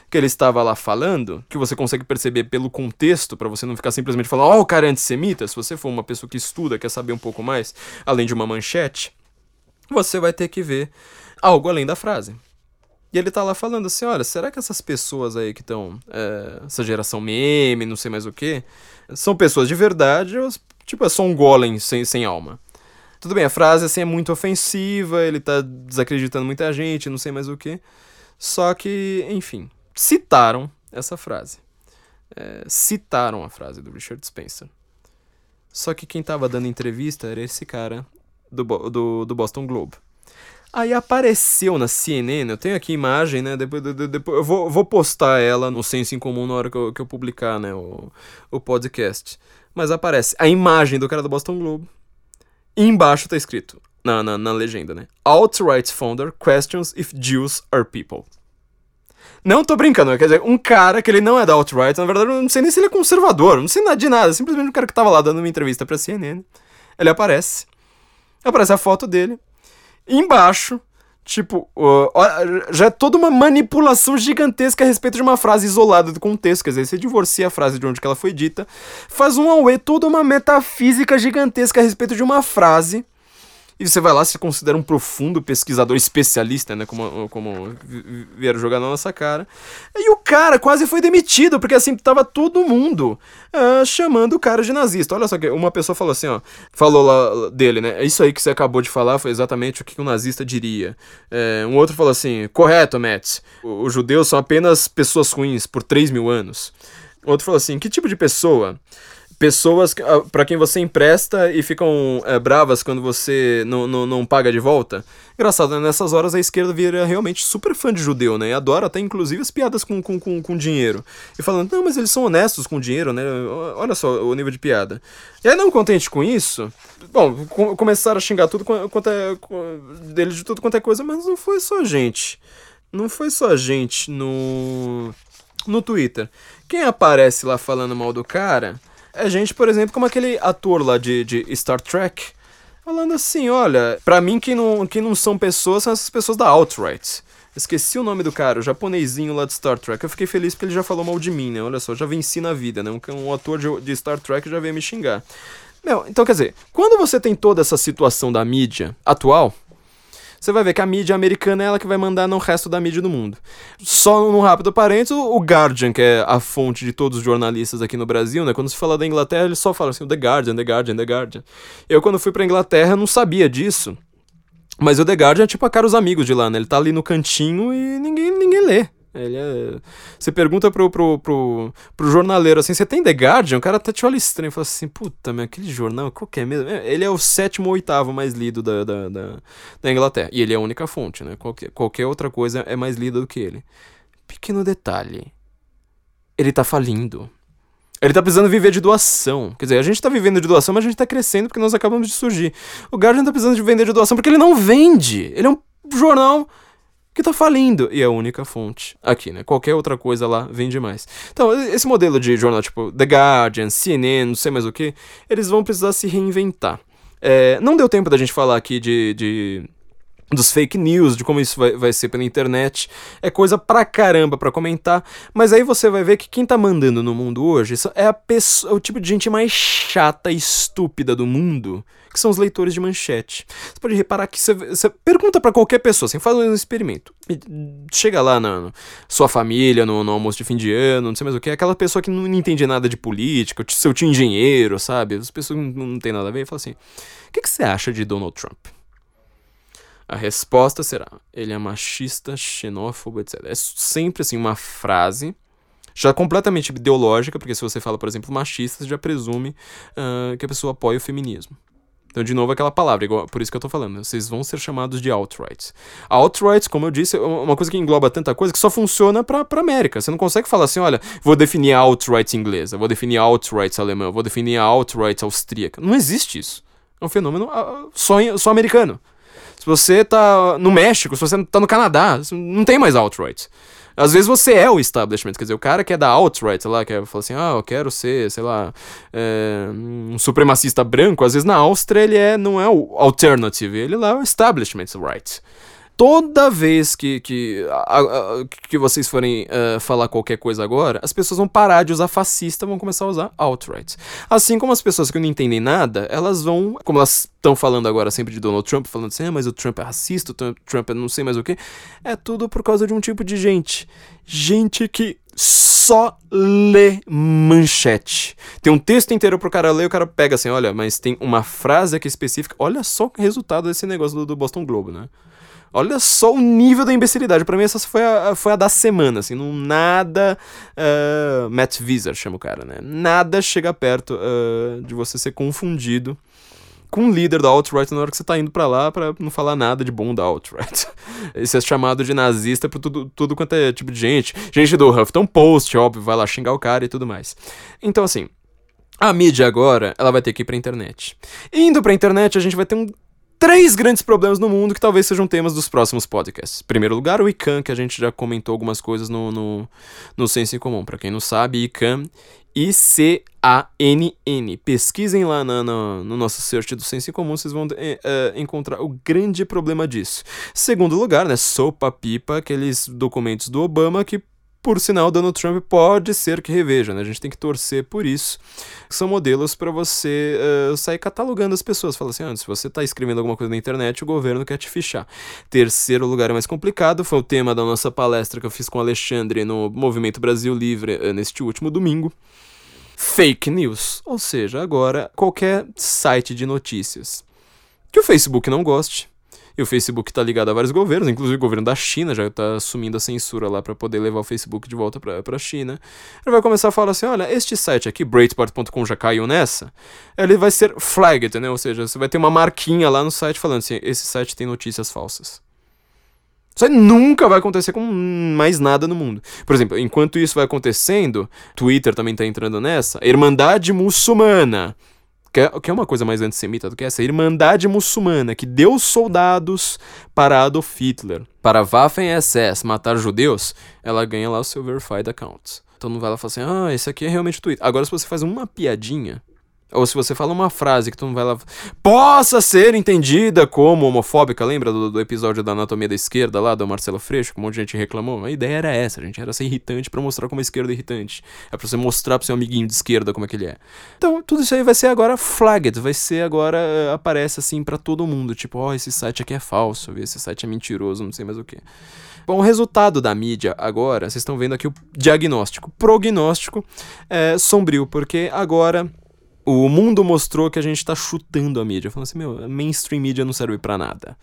que ele estava lá falando, que você consegue perceber pelo contexto, para você não ficar simplesmente falando, ó, oh, o cara é antissemita. Se você for uma pessoa que estuda, quer saber um pouco mais, além de uma manchete, você vai ter que ver algo além da frase. E ele tá lá falando assim: olha, será que essas pessoas aí que estão. É, essa geração meme, não sei mais o que, são pessoas de verdade ou, tipo, é só um golem sem, sem alma? Tudo bem, a frase assim é muito ofensiva, ele tá desacreditando muita gente, não sei mais o que. Só que, enfim, citaram essa frase. É, citaram a frase do Richard Spencer. Só que quem tava dando entrevista era esse cara do, do, do Boston Globe. Aí apareceu na CNN, eu tenho aqui imagem, né? Depois, depois eu vou, vou postar ela no Senso em Comum na hora que eu, que eu publicar, né? O, o podcast. Mas aparece a imagem do cara do Boston Globe. E embaixo tá escrito, na, na, na legenda, né? Alt-right founder questions if Jews are people. Não tô brincando, quer dizer, um cara que ele não é da alt-right, na verdade eu não sei nem se ele é conservador, não sei nada de nada, simplesmente um cara que tava lá dando uma entrevista pra CNN. Ele aparece. Aparece a foto dele. E embaixo, tipo, uh, já é toda uma manipulação gigantesca a respeito de uma frase isolada do contexto. Quer dizer, você divorcia a frase de onde ela foi dita, faz um auê, toda uma metafísica gigantesca a respeito de uma frase e você vai lá, se considera um profundo pesquisador especialista, né? Como, como vieram jogar na nossa cara. E o cara quase foi demitido, porque assim, tava todo mundo uh, chamando o cara de nazista. Olha só que uma pessoa falou assim, ó. Falou lá dele, né? Isso aí que você acabou de falar foi exatamente o que um nazista diria. É, um outro falou assim: correto, Matt. Os judeus são apenas pessoas ruins por 3 mil anos. Outro falou assim: que tipo de pessoa? Pessoas ah, para quem você empresta e ficam é, bravas quando você não, não, não paga de volta. Engraçado, né? nessas horas a esquerda vira realmente super fã de judeu, né? E adora até inclusive as piadas com, com, com, com dinheiro. E falando, não, mas eles são honestos com dinheiro, né? Olha só o nível de piada. E aí, não contente com isso, bom, com, começaram a xingar tudo quanto é. dele de tudo quanto é coisa, mas não foi só gente. Não foi só gente no. no Twitter. Quem aparece lá falando mal do cara é gente, por exemplo, como aquele ator lá de, de Star Trek, falando assim, olha, para mim que não, que não são pessoas, são essas pessoas da alt-right. Esqueci o nome do cara, o japonesinho lá de Star Trek. Eu fiquei feliz porque ele já falou mal de mim, né? Olha só, já venci na vida, né? Um, um ator de, de Star Trek já veio me xingar. Meu, então quer dizer, quando você tem toda essa situação da mídia atual, você vai ver que a mídia americana é ela que vai mandar no resto da mídia do mundo. Só num rápido parênteses, o Guardian, que é a fonte de todos os jornalistas aqui no Brasil, né? Quando se fala da Inglaterra, eles só falam assim, The Guardian, The Guardian, The Guardian. Eu, quando fui pra Inglaterra, não sabia disso. Mas o The Guardian é tipo a cara os amigos de lá, né? Ele tá ali no cantinho e ninguém, ninguém lê. Ele é... Você pergunta pro, pro, pro, pro jornaleiro assim: você tem The Guardian? O cara até te olha estranho fala assim: puta, meu, aquele jornal, qual que é mesmo? É, ele é o sétimo ou oitavo mais lido da, da, da, da, Inglaterra. E ele é a única fonte, né? Qualquer, qualquer outra coisa é mais lida do que ele. Pequeno detalhe: ele tá falindo. Ele tá precisando viver de doação. Quer dizer, a gente tá vivendo de doação, mas a gente tá crescendo porque nós acabamos de surgir. O Guardian tá precisando de vender de doação porque ele não vende. Ele é um jornal que tá falindo. E é a única fonte aqui, né? Qualquer outra coisa lá vende mais. Então, esse modelo de jornal tipo The Guardian, CNN, não sei mais o que, eles vão precisar se reinventar. É, não deu tempo da gente falar aqui de, de dos fake news, de como isso vai, vai ser pela internet. É coisa pra caramba pra comentar. Mas aí você vai ver que quem tá mandando no mundo hoje é a pessoa, o tipo de gente mais chata e estúpida do mundo, que são os leitores de manchete. Você pode reparar que você, você pergunta para qualquer pessoa, assim, faz um experimento. Chega lá na sua família, no, no, almoço de fim de ano, não sei mais o que, aquela pessoa que não entende nada de política, seu tio engenheiro, sabe? As pessoas não, não tem nada a ver, e fala assim: o que, que você acha de Donald Trump? A resposta será: ele é machista, xenófobo, etc. É sempre assim uma frase já completamente ideológica, porque se você fala, por exemplo, machista, você já presume uh, que a pessoa apoia o feminismo. Então, de novo, aquela palavra, igual, por isso que eu tô falando, vocês vão ser chamados de alt-rights. Alt-rights, como eu disse, é uma coisa que engloba tanta coisa que só funciona pra, pra América. Você não consegue falar assim, olha, vou definir alt-right inglesa, vou definir alt-right alemã, vou definir alt-right austríaca. Não existe isso. É um fenômeno uh, só, só americano. Se você tá no México, se você tá no Canadá, não tem mais alt-right. Às vezes você é o establishment, quer dizer, o cara que é da alt-right, lá, que fala assim, ah, eu quero ser, sei lá, é, um supremacista branco, às vezes na Áustria ele é, não é o alternative, ele lá é o establishment right toda vez que, que, a, a, que vocês forem uh, falar qualquer coisa agora, as pessoas vão parar de usar fascista vão começar a usar alt-right. Assim como as pessoas que não entendem nada, elas vão, como elas estão falando agora sempre de Donald Trump, falando assim, ah, mas o Trump é racista, o Trump é não sei mais o que, é tudo por causa de um tipo de gente. Gente que só lê manchete. Tem um texto inteiro pro cara ler, o cara pega assim, olha, mas tem uma frase aqui específica. Olha só o resultado desse negócio do, do Boston Globe, né? Olha só o nível da imbecilidade. Para mim, essa foi a, foi a da semana, assim. Não, nada. Uh, Matt Visa chama o cara, né? Nada chega perto uh, de você ser confundido com o líder da alt-right na hora que você tá indo para lá para não falar nada de bom da alt-right. Esse é chamado de nazista por tudo, tudo quanto é tipo de gente. Gente do Huffington Post, óbvio, vai lá xingar o cara e tudo mais. Então, assim, a mídia agora, ela vai ter que ir pra internet. Indo pra internet, a gente vai ter um três grandes problemas no mundo que talvez sejam temas dos próximos podcasts. Em primeiro lugar, o ICANN, que a gente já comentou algumas coisas no, no, no Senso em Comum. Para quem não sabe, ICANN, I-C-A-N-N. Pesquisem lá na, no, no nosso search do Senso em Comum, vocês vão é, encontrar o grande problema disso. Segundo lugar, né, sopa pipa, aqueles documentos do Obama que por sinal, Donald Trump pode ser que reveja, né? A gente tem que torcer por isso. São modelos para você uh, sair catalogando as pessoas. Fala assim, ah, se você está escrevendo alguma coisa na internet, o governo quer te fichar. Terceiro lugar mais complicado foi o tema da nossa palestra que eu fiz com o Alexandre no Movimento Brasil Livre uh, neste último domingo. Fake news, ou seja, agora qualquer site de notícias que o Facebook não goste, e o Facebook tá ligado a vários governos, inclusive o governo da China já tá assumindo a censura lá para poder levar o Facebook de volta pra, pra China. Ele vai começar a falar assim: olha, este site aqui, Breitbart.com, já caiu nessa. Ele vai ser flagged, né? Ou seja, você vai ter uma marquinha lá no site falando assim: esse site tem notícias falsas. Isso aí nunca vai acontecer com mais nada no mundo. Por exemplo, enquanto isso vai acontecendo, Twitter também tá entrando nessa. Irmandade Muçulmana que é, uma coisa mais antissemita do que essa, Irmandade Muçulmana, que deu soldados para Adolf Hitler, para Waffen-SS matar judeus, ela ganha lá o seu verified account. Então não vai lá falar assim, ah, esse aqui é realmente o Twitter. Agora se você faz uma piadinha, ou se você fala uma frase que tu não vai lá. Possa ser entendida como homofóbica. Lembra do, do, episódio da Anatomia da Esquerda lá, do Marcelo Freixo, que um monte de gente reclamou? A ideia era essa, a gente era ser irritante para mostrar como a esquerda é irritante. É pra você mostrar pro seu amiguinho de esquerda como é que ele é. Então, tudo isso aí vai ser agora flagged, vai ser agora. Eh, aparece assim para todo mundo. Tipo, ó, oh, esse site aqui é falso, esse site é mentiroso, não sei mais o que. Bom, o resultado da mídia agora, vocês estão vendo aqui o diagnóstico. Prognóstico é sombrio, porque agora o mundo mostrou que a gente tá chutando a mídia. Falando assim, meu, mainstream mídia não serve para nada.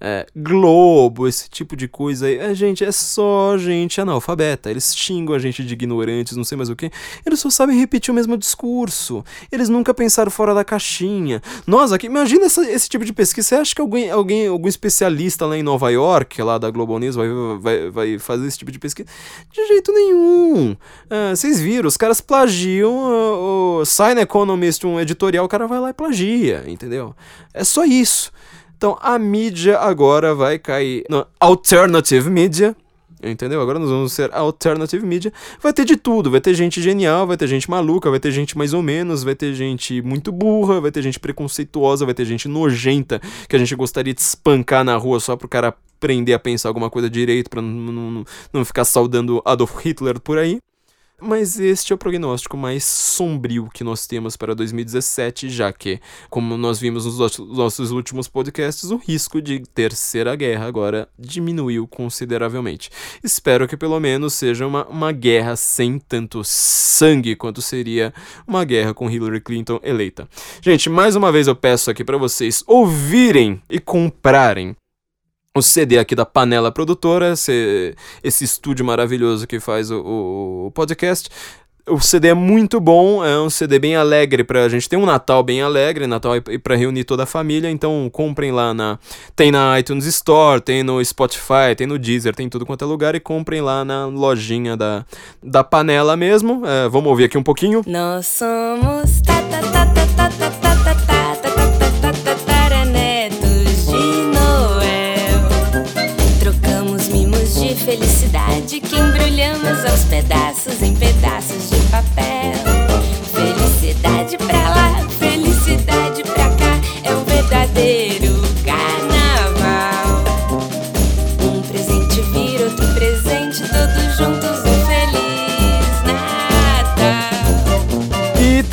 É, Globo, esse tipo de coisa aí. É, gente, é só gente analfabeta. Eles xingam a gente de ignorantes, não sei mais o que. Eles só sabem repetir o mesmo discurso. Eles nunca pensaram fora da caixinha. Nós aqui, imagina essa, esse tipo de pesquisa. Você acha que alguém, alguém, algum especialista lá em Nova York, lá da Globo News, vai, vai, vai fazer esse tipo de pesquisa? De jeito nenhum. É, vocês viram, os caras plagiam o, o Sign Economy um editorial, o cara vai lá e plagia, entendeu? É só isso. Então a mídia agora vai cair na alternative media, entendeu? Agora nós vamos ser alternative media. Vai ter de tudo, vai ter gente genial, vai ter gente maluca, vai ter gente mais ou menos, vai ter gente muito burra, vai ter gente preconceituosa, vai ter gente nojenta que a gente gostaria de espancar na rua só pro cara aprender a pensar alguma coisa direito para não, não, não ficar saudando Adolf Hitler por aí. Mas este é o prognóstico mais sombrio que nós temos para 2017, já que, como nós vimos nos nossos últimos podcasts, o risco de terceira guerra agora diminuiu consideravelmente. Espero que pelo menos seja uma, uma guerra sem tanto sangue quanto seria uma guerra com Hillary Clinton eleita. Gente, mais uma vez eu peço aqui para vocês ouvirem e comprarem o CD aqui da Panela Produtora, esse, esse estúdio maravilhoso que faz o, o, podcast. O CD é muito bom, é um CD bem alegre pra gente ter um Natal bem alegre, Natal e para reunir toda a família, então comprem lá na tem na iTunes Store, tem no Spotify, tem no Deezer, tem tudo quanto é lugar e comprem lá na lojinha da, da Panela mesmo. É, vamos ouvir aqui um pouquinho. Nós somos ta, ta, ta, felicidade que embrulhamos aos pedaços em pedaços de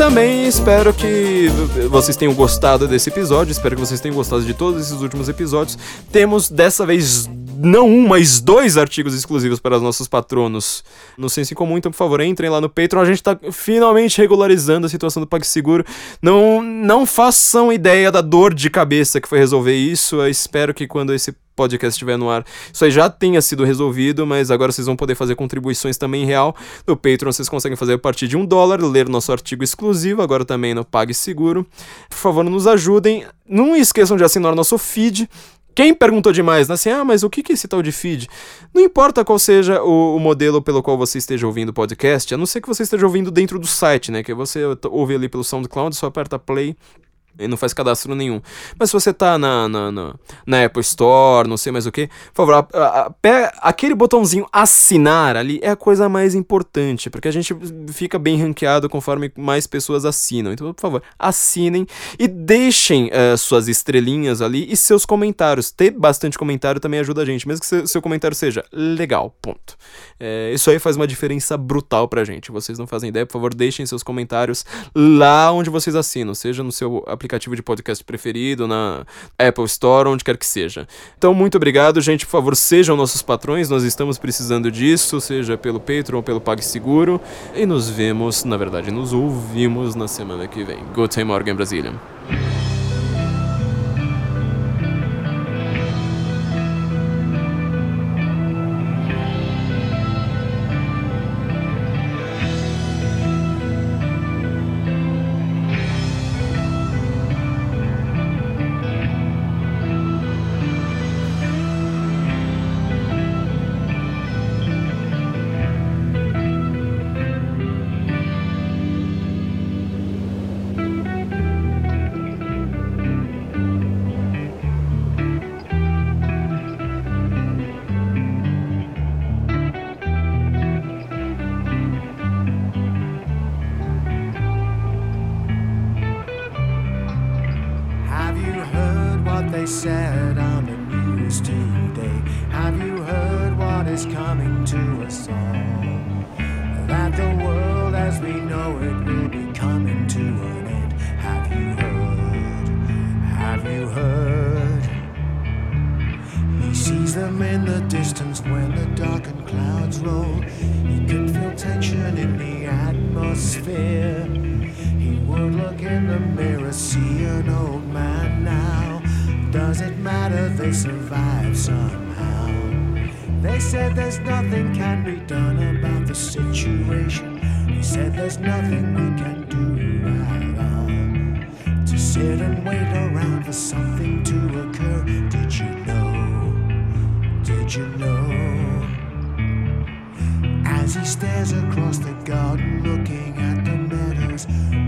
também espero que vocês tenham gostado desse episódio, espero que vocês tenham gostado de todos esses últimos episódios. Temos dessa vez não um, mas dois artigos exclusivos para os nossos patronos no Senso em Comum. Então, por favor, entrem lá no Patreon. A gente está finalmente regularizando a situação do PagSeguro. Não, não façam ideia da dor de cabeça que foi resolver isso. Eu espero que quando esse podcast estiver no ar, isso aí já tenha sido resolvido, mas agora vocês vão poder fazer contribuições também em real. No Patreon vocês conseguem fazer a partir de um dólar, ler nosso artigo exclusivo, agora também no PagSeguro. Por favor, nos ajudem. Não esqueçam de assinar nosso feed. Quem perguntou demais, né? Assim, ah, mas o que é esse tal de feed? Não importa qual seja o, o, modelo pelo qual você esteja ouvindo o podcast, a não ser que você esteja ouvindo dentro do site, né? Que você ouve ali pelo SoundCloud, só aperta play e não faz cadastro nenhum. Mas se você tá na, na, na, na Apple Store, não sei mais o que, por favor, a, a, aquele botãozinho assinar ali é a coisa mais importante, porque a gente fica bem ranqueado conforme mais pessoas assinam. Então, por favor, assinem e deixem uh, suas estrelinhas ali e seus comentários. Ter bastante comentário também ajuda a gente, mesmo que seu, seu comentário seja legal, ponto. É, isso aí faz uma diferença brutal pra gente. Vocês não fazem ideia, por favor, deixem seus comentários lá onde vocês assinam, seja no seu aplicativo aplicativo de podcast preferido, na Apple Store, onde quer que seja. Então, muito obrigado, gente. Por favor, sejam nossos patrões, nós estamos precisando disso, seja pelo Patreon ou pelo PagSeguro. E nos vemos, na verdade, nos ouvimos na semana que vem. Guten Morgen, Brasília. Said on the news today. Have you heard what is coming to us all? That the world as we know it will be coming to an end. Have you heard? Have you heard? He sees them in the distance when the darkened clouds roll. He can feel tension in the atmosphere. He would look in the mirror, see an old man now does it matter? They survive somehow. They said there's nothing can be done about the situation. He said there's nothing we can do at all. To sit and wait around for something to occur. Did you know? Did you know? As he stares across the garden, looking at the meadows,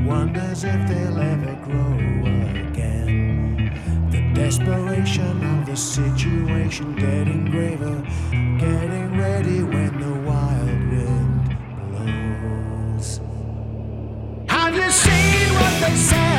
wonders if they'll ever grow desperation of the situation getting graver, getting ready when the wild wind blows. Have you seen what they said